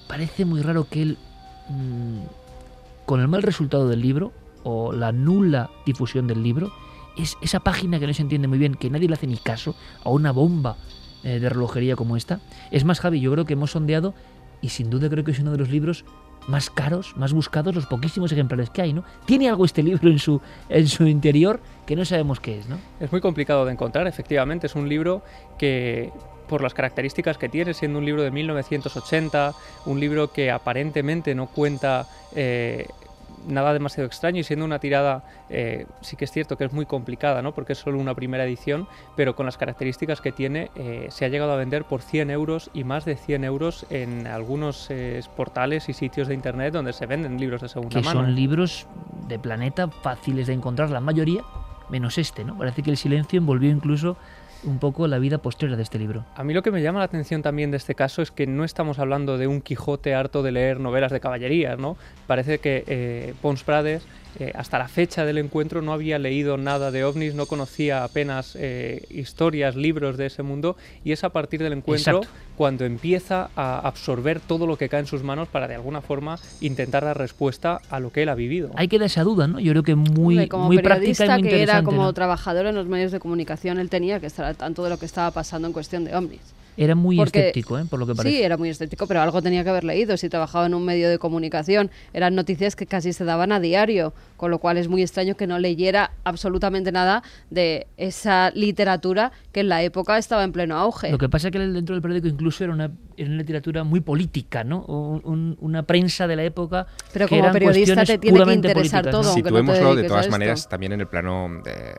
A: Parece muy raro que él, mm, con el mal resultado del libro, o la nula difusión del libro, es esa página que no se entiende muy bien, que nadie le hace ni caso a una bomba eh, de relojería como esta. Es más, Javi, yo creo que hemos sondeado y sin duda creo que es uno de los libros más caros, más buscados, los poquísimos ejemplares que hay, ¿no? Tiene algo este libro en su, en su interior que no sabemos qué es, ¿no?
E: Es muy complicado de encontrar, efectivamente. Es un libro que, por las características que tiene, siendo un libro de 1980, un libro que aparentemente no cuenta eh, nada demasiado extraño y siendo una tirada, eh, sí que es cierto que es muy complicada, ¿no? Porque es solo una primera edición, pero con las características que tiene, eh, se ha llegado a vender por 100 euros y más de 100 euros en algunos eh, portales y sitios de internet donde se venden libros de segunda
A: Que
E: mano.
A: son libros de planeta fáciles de encontrar, la mayoría, menos este, ¿no? Parece que el silencio envolvió incluso un poco la vida postrera de este libro.
E: A mí lo que me llama la atención también de este caso es que no estamos hablando de un Quijote harto de leer novelas de caballerías, ¿no? Parece que eh, Pons Prades, eh, hasta la fecha del encuentro, no había leído nada de ovnis, no conocía apenas eh, historias, libros de ese mundo, y es a partir del encuentro
A: Exacto.
E: cuando empieza a absorber todo lo que cae en sus manos para de alguna forma intentar dar respuesta a lo que él ha vivido.
A: Ahí queda esa duda, ¿no? Yo creo que muy,
D: Hombre, como
A: muy práctica y
D: periodista
A: muy
D: que era como
A: ¿no?
D: trabajador en los medios de comunicación, él tenía que estar al tanto de lo que estaba pasando en cuestión de ovnis.
A: Era muy
D: Porque-
A: escéptico, ¿eh? Por lo que parece.
D: Sí, era muy estético, pero algo tenía que haber leído. Si trabajaba en un medio de comunicación, eran noticias que casi se daban a diario, con lo cual es muy extraño que no leyera absolutamente nada de esa literatura que en la época estaba en pleno auge.
A: Lo que pasa es que dentro del periódico incluso era una, era una literatura muy política, ¿no? Un- un- una prensa de la época
D: Pero
A: que
D: como
A: eran
D: periodista te tiene que
A: puramente
D: interesar
A: políticas, ¿no?
D: todo. aunque no
F: Situémoslo de todas maneras también en el plano eh,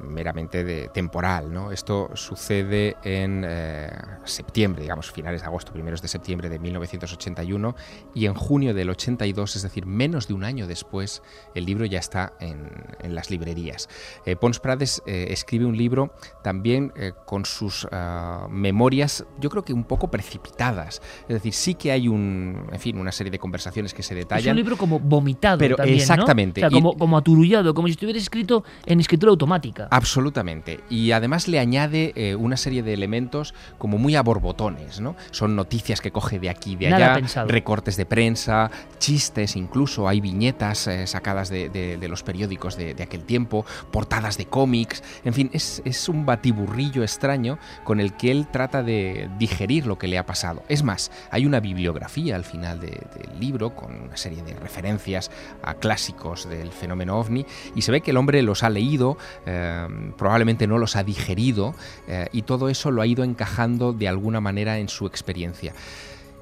F: meramente de temporal. ¿no? Esto sucede en eh, septiembre, digamos, finales de agosto, primeros de septiembre de 1981, y en junio del 82, es decir, menos de un año después, el libro ya está en, en las librerías. Eh, Pons Prades eh, escribe un libro también eh, con sus ah, memorias, yo creo que un poco precipitadas. Es decir, sí que hay un, en fin, una serie de conversaciones que se
A: Es
F: detallan.
A: un libro como vomitado
F: Pero
A: también, ¿no?
F: exactamente.
A: O sea,
F: Y-
A: como, como aturullado, como si estuviera escrito en escritura automática.
F: Absolutamente. Y además le añade eh, una serie de elementos como muy a borbotones, ¿no? Son noticias que coge de aquí y de
A: Nada
F: allá,
A: pensado.
F: recortes de prensa, chistes incluso, hay viñetas eh, sacadas de, de- los periódicos de, aquel tiempo, portadas de cómics, en fin, es, es un batiburrillo extraño con el que él trata de digerir lo que le ha pasado. Es más, hay una bibliografía al final de- del libro con una serie de referencias a clásicos del fenómeno ovni y se ve que el hombre los ha leído, eh, probablemente no los ha digerido eh, y todo eso lo ha ido encajando de alguna manera en su experiencia.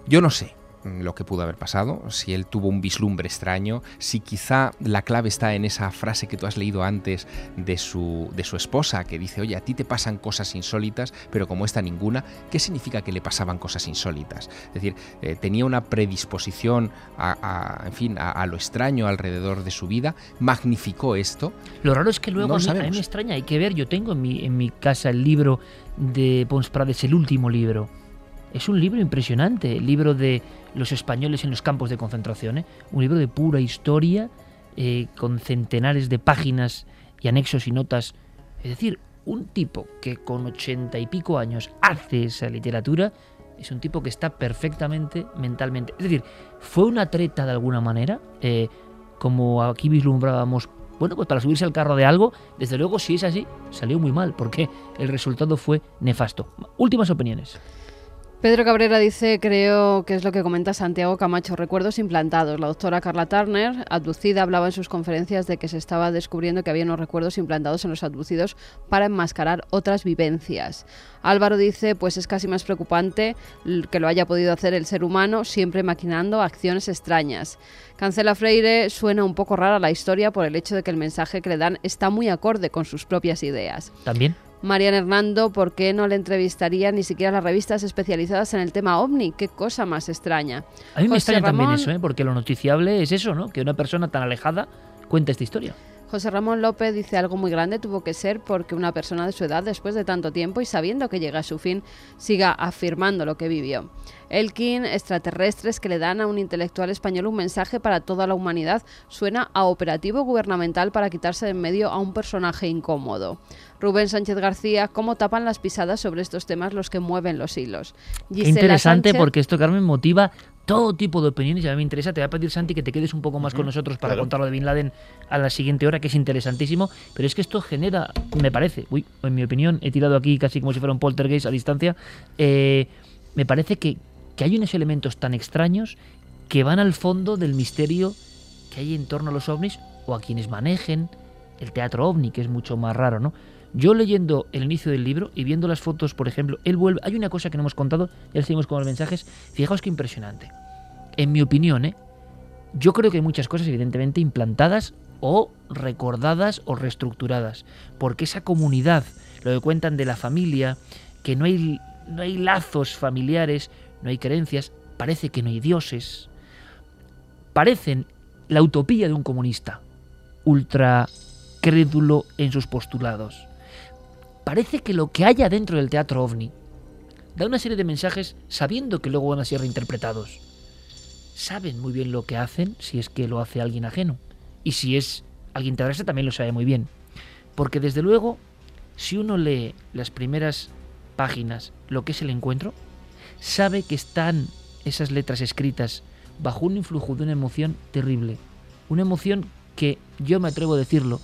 F: Yo no sé. Mm, lo que pudo haber pasado, si él tuvo un vislumbre extraño, si quizá la clave está en esa frase que tú has leído antes de su, de su esposa, que dice, oye, a ti te pasan cosas insólitas, pero como esta ninguna, ¿qué significa que le pasaban cosas insólitas? Es decir, eh, tenía una predisposición a, en fin, a, lo extraño alrededor de su vida, magnificó esto.
A: Lo raro es que luego a, mí, a, mí, me extraña, hay que ver, yo tengo en mi, en mi casa el libro de Pons Prades, el último libro. Es un libro impresionante, el libro de los españoles en los campos de concentración, ¿eh? un libro de pura historia, eh, con centenares de páginas y anexos y notas. Es decir, un tipo que con ochenta y pico años hace esa literatura, es un tipo que está perfectamente mentalmente. Es decir, fue una treta de alguna manera, eh, como aquí vislumbrábamos bueno, pues para subirse al carro de algo, desde luego si es así, salió muy mal, porque el resultado fue nefasto. Últimas opiniones.
D: Pedro Cabrera dice, creo que es lo que comenta Santiago Camacho, recuerdos implantados. La doctora Carla Turner, abducida, hablaba en sus conferencias de que se estaba descubriendo que había unos recuerdos implantados en los abducidos para enmascarar otras vivencias. Álvaro dice, pues es casi más preocupante que lo haya podido hacer el ser humano, siempre maquinando acciones extrañas. Cancela Freire suena un poco rara la historia por el hecho de que el mensaje que le dan está muy acorde con sus propias ideas.
A: También.
D: Marian Hernando, ¿por qué no le entrevistaría ni siquiera las revistas especializadas en el tema ovni? Qué cosa más extraña.
A: A mí me extraña también eso, ¿eh? porque lo noticiable es eso, ¿no? Que una persona tan alejada cuente esta historia.
D: José Ramón López dice algo muy grande tuvo que ser porque una persona de su edad, después de tanto tiempo y sabiendo que llega a su fin, siga afirmando lo que vivió. Elkin, extraterrestres que le dan a un intelectual español un mensaje para toda la humanidad, suena a operativo gubernamental para quitarse de en medio a un personaje incómodo. Rubén Sánchez García, cómo tapan las pisadas sobre estos temas los que mueven los hilos.
A: interesante porque esto, Carmen, motiva todo tipo de opiniones y a mí me interesa. Te voy a pedir, Santi, que te quedes un poco más con nosotros para contar lo de Bin Laden a la siguiente hora, que es interesantísimo. Pero es que esto genera, me parece, uy, en mi opinión, he tirado aquí casi como si fuera un poltergeist a distancia, eh, me parece que, que hay unos elementos tan extraños que van al fondo del misterio que hay en torno a los ovnis o a quienes manejen el teatro ovni, que es mucho más raro, ¿no? Yo leyendo el inicio del libro y viendo las fotos, por ejemplo, él vuelve. Hay una cosa que no hemos contado, ya seguimos con los mensajes. Fijaos qué impresionante. En mi opinión, ¿eh? yo creo que hay muchas cosas, evidentemente, implantadas o recordadas o reestructuradas. Porque esa comunidad, lo que cuentan de la familia, que no hay, no hay lazos familiares, no hay creencias, parece que no hay dioses. Parecen la utopía de un comunista, ultra crédulo en sus postulados parece que lo que haya dentro del teatro ovni da una serie de mensajes sabiendo que luego van a ser reinterpretados. Saben muy bien lo que hacen si es que lo hace alguien ajeno. Y si es alguien terrestre también lo sabe muy bien. Porque desde luego, si uno lee las primeras páginas, lo que es el encuentro, sabe que están esas letras escritas bajo un influjo de una emoción terrible. Una emoción que yo me atrevo a decirlo,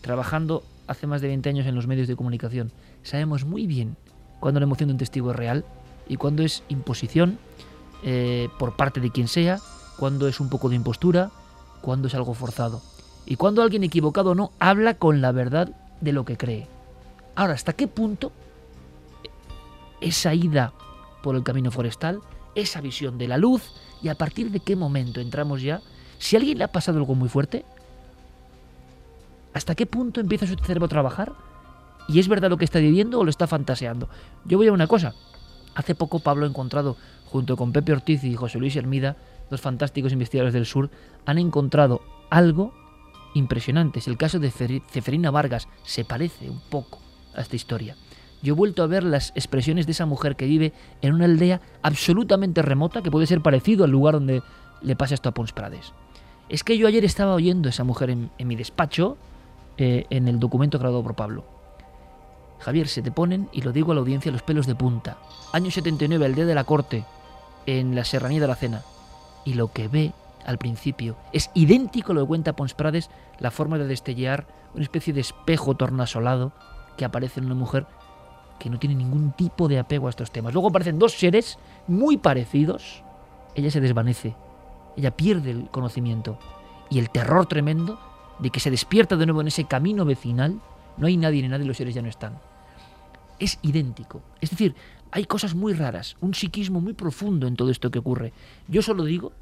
A: trabajando hace más de 20 años en los medios de comunicación. Sabemos muy bien cuando la emoción de un testigo es real y cuando es imposición eh, por parte de quien sea, cuando es un poco de impostura, cuando es algo forzado. Y cuando alguien equivocado no habla con la verdad de lo que cree. Ahora, ¿hasta qué punto esa ida por el camino forestal, esa visión de la luz y a partir de qué momento entramos ya? Si a alguien le ha pasado algo muy fuerte, ¿Hasta qué punto empieza su cerebro a trabajar? ¿Y es verdad lo que está viviendo o lo está fantaseando? Yo voy a una cosa. Hace poco Pablo ha encontrado, junto con Pepe Ortiz y José Luis Hermida, dos fantásticos investigadores del sur, han encontrado algo impresionante. Es el caso de Ceferina Vargas. Se parece un poco a esta historia. Yo he vuelto a ver las expresiones de esa mujer que vive en una aldea absolutamente remota, que puede ser parecido al lugar donde le pasa esto a Pons Prades. Es que yo ayer estaba oyendo a esa mujer en mi despacho, eh, en el documento creado por Pablo. Javier, se te ponen, y lo digo a la audiencia, los pelos de punta. Año 79, el día de la corte, en la serranía de la cena. Y lo que ve al principio es idéntico a lo que cuenta Pons Prades, la forma de destellar una especie de espejo tornasolado que aparece en una mujer que no tiene ningún tipo de apego a estos temas. Luego aparecen dos seres muy parecidos. Ella se desvanece, ella pierde el conocimiento y el terror tremendo de que se despierta de nuevo en ese camino vecinal, no hay nadie ni nadie, los seres ya no están. Es idéntico. Es decir, Hay cosas muy raras, un psiquismo muy profundo en todo esto que ocurre. Yo solo digo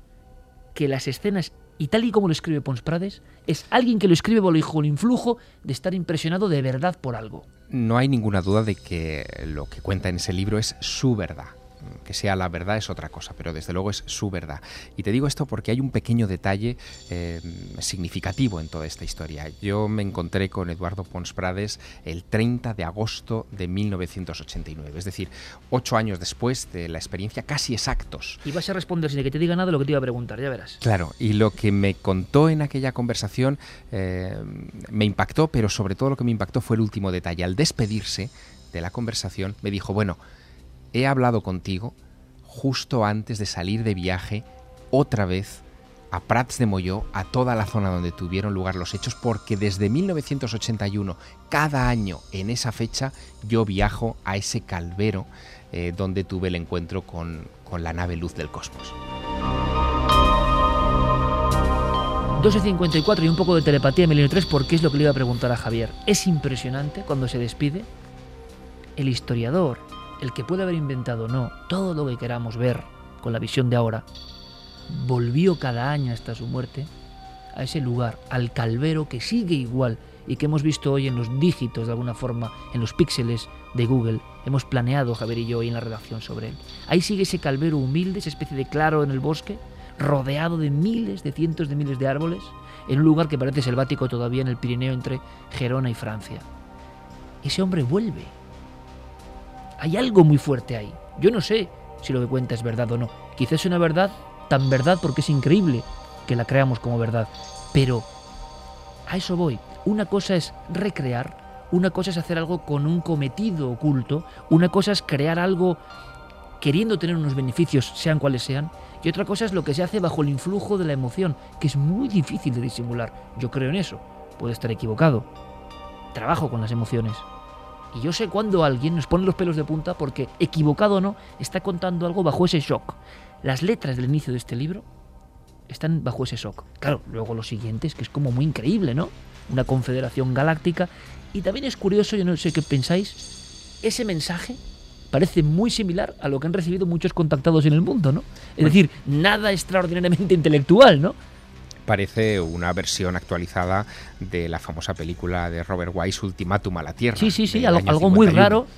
A: que las escenas, y tal y como lo escribe Pons Prades, es alguien que lo escribe bajo el influjo de estar impresionado de verdad por algo.
F: No hay ninguna duda de que lo que cuenta en ese libro es su verdad que sea la verdad es otra cosa, pero desde luego es su verdad. Y te digo esto porque hay un pequeño detalle eh, significativo en toda esta historia. Yo me encontré con Eduardo Pons Prades el 30 de agosto de 1989, es decir, ocho años después de la experiencia, casi exactos.
A: Y vas a responder sin que te diga nada lo que te iba a preguntar, ya verás.
F: Claro, y lo que me contó en aquella conversación eh, me impactó, pero sobre todo lo que me impactó fue el último detalle. Al despedirse de la conversación, me dijo, bueno, he hablado contigo justo antes de salir de viaje otra vez a Prats de Molló, a toda la zona donde tuvieron lugar los hechos, porque desde 1981, cada año en esa fecha, yo viajo a ese calvero eh, donde tuve el encuentro con, con la nave Luz del Cosmos.
A: 12.54 y un poco de telepatía en Milenio 3 porque es lo que le iba a preguntar a Javier. Es impresionante cuando se despide el historiador, el que puede haber inventado o no todo lo que queramos ver con la visión de ahora, volvió cada año hasta su muerte a ese lugar, al calvero que sigue igual y que hemos visto hoy en los dígitos de alguna forma, en los píxeles de Google. Hemos planeado, Javier y yo, hoy en la redacción sobre él. Ahí sigue ese calvero humilde, esa especie de claro en el bosque, rodeado de miles, de cientos de miles de árboles, en un lugar que parece selvático todavía en el Pirineo entre Gerona y Francia. Ese hombre vuelve hay algo muy fuerte ahí. Yo no sé si lo que cuenta es verdad o no. Quizás es una verdad tan verdad porque es increíble que la creamos como verdad. Pero a eso voy. Una cosa es recrear, una cosa es hacer algo con un cometido oculto, una cosa es crear algo queriendo tener unos beneficios, sean cuales sean, y otra cosa es lo que se hace bajo el influjo de la emoción, que es muy difícil de disimular. Yo creo en eso, puedo estar equivocado. Trabajo con las emociones. Y yo sé cuando alguien nos pone los pelos de punta porque, equivocado o no, está contando algo bajo ese shock. Las letras del inicio de este libro están bajo ese shock. Claro, luego los siguientes, que es como muy increíble, ¿no? Una confederación galáctica. Y también es curioso, yo no sé qué pensáis, ese mensaje parece muy similar a lo que han recibido muchos contactados en el mundo, ¿no? Es decir, nada extraordinariamente intelectual, ¿no?
F: Parece una versión actualizada de la famosa película de Robert Wise, Ultimátum a la Tierra.
A: Sí, sí, sí, algo, muy raro.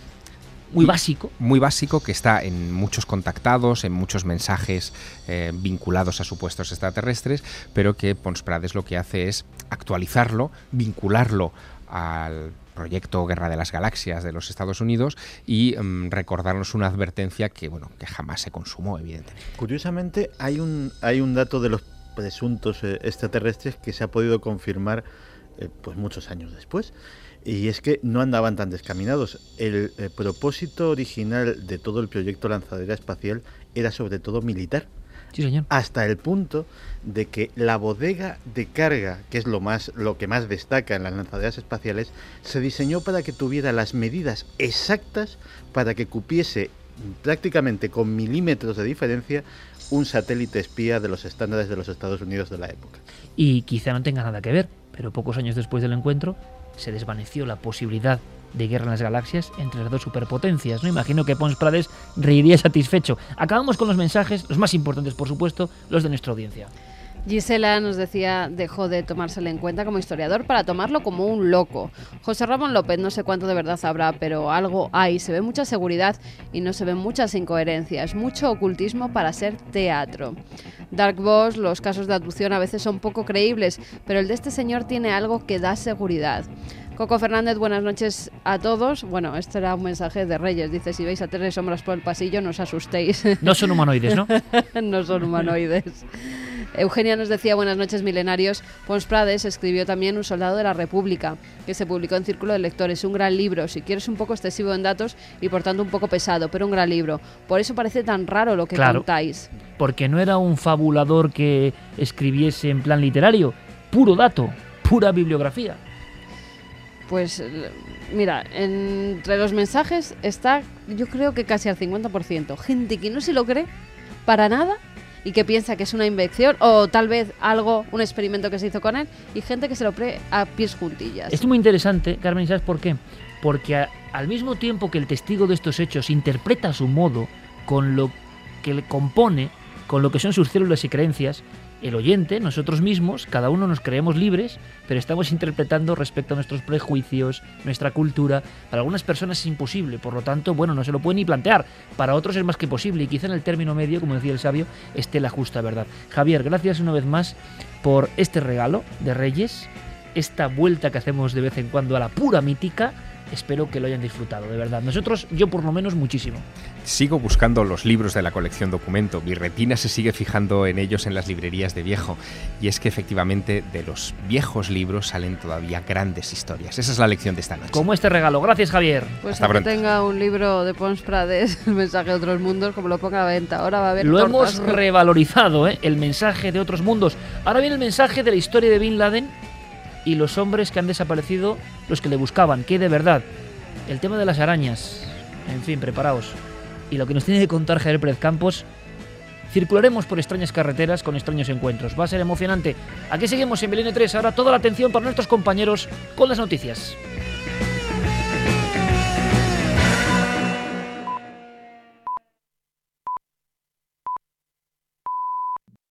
A: Muy básico.
F: Muy básico que está en muchos contactados, en muchos mensajes eh, vinculados a supuestos extraterrestres, pero que Pons Prades lo que hace es actualizarlo, vincularlo al proyecto Guerra de las Galaxias de los Estados Unidos y mm, recordarnos una advertencia que bueno que jamás se consumó evidentemente.
C: Curiosamente hay un hay un dato de los presuntos eh, extraterrestres que se ha podido confirmar eh, pues muchos años después. Y es que no andaban tan descaminados. El, eh, propósito original de todo el proyecto lanzadera espacial era sobre todo militar. Hasta el punto de que la bodega de carga, que es lo más lo que más destaca en las lanzaderas espaciales, se diseñó para que tuviera las medidas exactas para que cupiese prácticamente con milímetros de diferencia un satélite espía de los estándares de los Estados Unidos de la época.
A: Y quizá no tenga nada que ver, pero pocos años después del encuentro se desvaneció la posibilidad de guerra en las galaxias entre las dos superpotencias. No imagino que Pons Prades reiría satisfecho. Acabamos con los mensajes, los más importantes, por supuesto, los de nuestra audiencia.
D: Gisela nos decía, dejó de tomárselo en cuenta como historiador para tomarlo como un loco. José Ramón López, no sé cuánto de verdad habrá, pero algo hay. Se ve mucha seguridad y no se ven muchas incoherencias. Mucho ocultismo para ser teatro. Dark Boss, los casos de abducción a veces son poco creíbles, pero el de este señor tiene algo que da seguridad. Coco Fernández, buenas noches a todos. Bueno, este era un mensaje de Reyes. Dice, si veis a tres sombras por el pasillo, no os asustéis.
A: No son humanoides, ¿no?
D: no son humanoides. Eugenia nos decía buenas noches milenarios. Pons Prades escribió también Un soldado de la República, que se publicó en Círculo de Lectores. Un gran libro, si quieres un poco excesivo en datos y por tanto un poco pesado, pero un gran libro. Por eso parece tan raro lo que contáis.
A: Porque no era un fabulador que escribiese en plan literario, puro dato, pura bibliografía.
D: Pues mira, entre los mensajes está yo creo que casi al 50%. Gente que no se lo cree para nada y que piensa que es una invención o tal vez algo, un experimento que se hizo con él y gente que se lo cree a pies juntillas.
A: Es muy interesante, Carmen, ¿sabes por qué? porque al mismo tiempo que el testigo de estos hechos interpreta a su modo con lo que le compone, con lo que son sus células y creencias, el oyente, nosotros mismos, cada uno nos creemos libres, pero estamos interpretando respecto a nuestros prejuicios, nuestra cultura. Para algunas personas es imposible, por lo tanto, bueno, no se lo pueden ni plantear. Para otros es más que posible y quizá en el término medio, como decía el sabio, esté la justa verdad. Javier, gracias una vez más por este regalo de Reyes, esta vuelta que hacemos de vez en cuando a la pura mítica espero que lo hayan disfrutado, de verdad. Nosotros, yo por lo menos, muchísimo.
F: Sigo buscando los libros de la colección Documento. Mi retina se sigue fijando en ellos en las librerías de viejo. Y es que efectivamente de los viejos libros salen todavía grandes historias. Esa es la lección de esta noche.
A: Como este regalo. Gracias, Javier.
D: Pues que tenga un libro de Pons Prades, el mensaje de otros mundos, como lo ponga a la venta. Ahora va a haber.
A: Lo hemos revalorizado, ¿eh? el mensaje de otros mundos. Ahora viene el mensaje de la historia de Bin Laden y los hombres que han desaparecido, los que le buscaban, que de verdad. El tema de las arañas, en fin, preparaos. Y lo que nos tiene que contar Javier Pérez Campos, circularemos por extrañas carreteras con extraños encuentros. Va a ser emocionante. Aquí seguimos en Belén 3, ahora toda la atención para nuestros compañeros con las noticias.